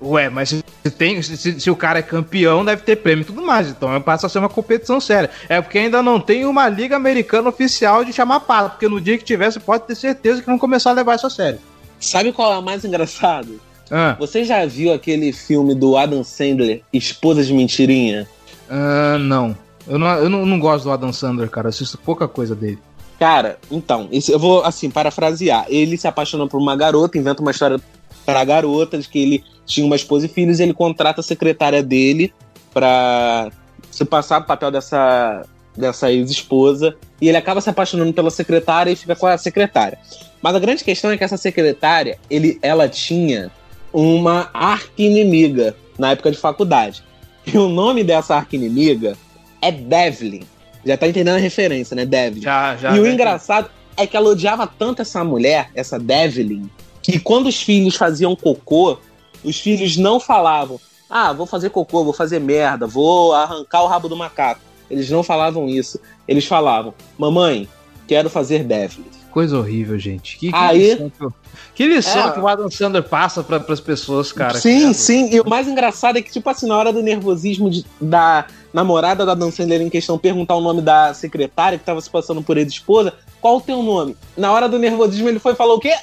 Ué, mas se, tem, se, se, o cara é campeão, deve ter prêmio e tudo mais. Então passa a ser uma competição séria. É porque ainda não tem uma liga americana oficial de chamar pato. Porque no dia que tiver, você pode ter certeza que vão começar a levar isso a sério. Sabe qual é o mais engraçado? Ah. Você já viu aquele filme do Adam Sandler, Esposa de Mentirinha? Ah, não. Eu, não. eu não, não gosto do Adam Sandler, cara. Eu assisto pouca coisa dele. Cara, então, esse, eu vou, assim, parafrasear. Ele se apaixona por uma garota, inventa uma história para a garota de que ele tinha uma esposa e filhos e ele contrata a secretária dele para se passar o papel dessa, dessa ex-esposa. E ele acaba se apaixonando pela secretária e fica com a secretária. Mas a grande questão é que essa secretária, ele, ela tinha uma arqui-inimiga na época de faculdade. E o nome dessa arqui-inimiga é Devlin. Já tá entendendo a referência, né? Devlin. Já, já. E o engraçado é que ela odiava tanto essa mulher, essa Devlin, que quando os filhos faziam cocô, os filhos não falavam: Ah, vou fazer cocô, vou fazer merda, vou arrancar o rabo do macaco. Eles não falavam isso. Eles falavam: Mamãe, quero fazer Devlin. Coisa horrível, gente. Que, que Aí, lição que lição é. que o Adam Sandler passa para as pessoas, cara. Sim, sim. E o mais engraçado é que, tipo assim, na hora do nervosismo de, da namorada da Adam Sandler em questão perguntar o nome da secretária que estava se passando por ex-esposa, qual o teu nome? Na hora do nervosismo ele foi e falou o quê?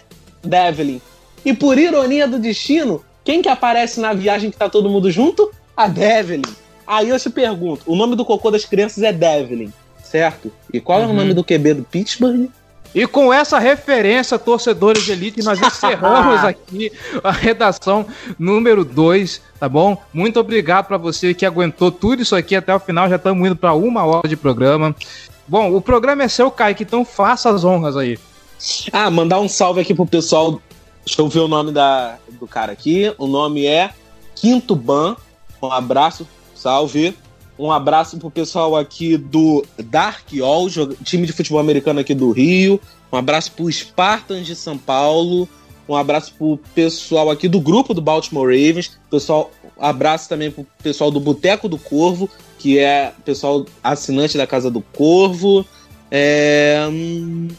Devlin. E por ironia do destino, quem que aparece na viagem que tá todo mundo junto? A Devlin. Aí eu te pergunto, o nome do cocô das crianças é Devlin, certo? E qual uhum. é o nome do QB do Pittsburgh? E com essa referência, torcedores de elite, nós encerramos aqui a redação número 2, tá bom? Muito obrigado para você que aguentou tudo isso aqui até o final. Já estamos indo para uma hora de programa. Bom, o programa é seu, Kaique, então faça as honras aí. Ah, mandar um salve aqui pro pessoal. Deixa eu ver o nome da, do cara aqui. O nome é Quinto Ban. Um abraço, salve. Um abraço pro pessoal aqui do Dark All, time de futebol americano aqui do Rio. Um abraço pro Spartans de São Paulo. Um abraço pro pessoal aqui do grupo do Baltimore Ravens. Pessoal, abraço também pro pessoal do Boteco do Corvo, que é pessoal assinante da Casa do Corvo. É, hum,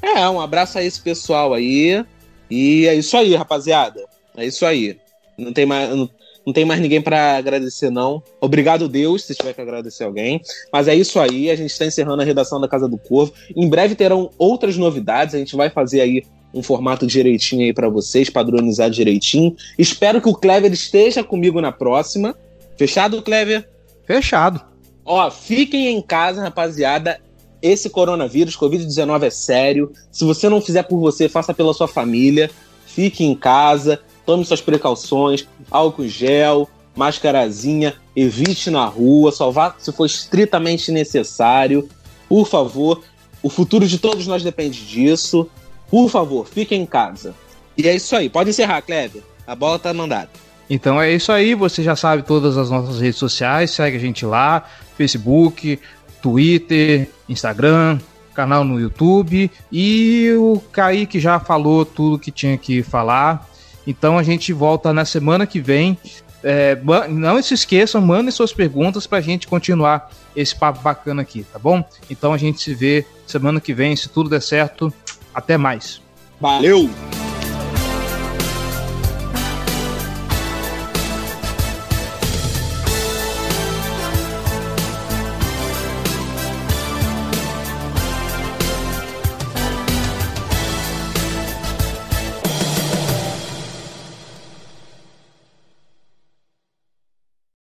é um abraço a esse pessoal aí. E é isso aí, rapaziada. É isso aí. Não tem mais, não, não tem mais ninguém para agradecer, não. Obrigado, Deus, se tiver que agradecer alguém. Mas é isso aí, a gente está encerrando a redação da Casa do Corvo. Em breve terão outras novidades, a gente vai fazer aí um formato direitinho aí para vocês, padronizar direitinho. Espero que o Clever esteja comigo na próxima. Fechado, Clever? Fechado. Ó, fiquem em casa, rapaziada. Esse coronavírus, Covid-19 é sério. Se você não fizer por você, faça pela sua família. Fique em casa tome suas precauções, álcool gel, mascarazinha, evite na rua, só vá se for estritamente necessário. Por favor, o futuro de todos nós depende disso. Por favor, fiquem em casa. E é isso aí. Pode encerrar, Kleber. A bola tá mandada. Então é isso aí, você já sabe todas as nossas redes sociais, segue a gente lá, Facebook, Twitter, Instagram, canal no YouTube e o Kaique já falou tudo que tinha que falar. Então a gente volta na semana que vem. É, não se esqueçam, mandem suas perguntas para a gente continuar esse papo bacana aqui, tá bom? Então a gente se vê semana que vem, se tudo der certo. Até mais. Valeu!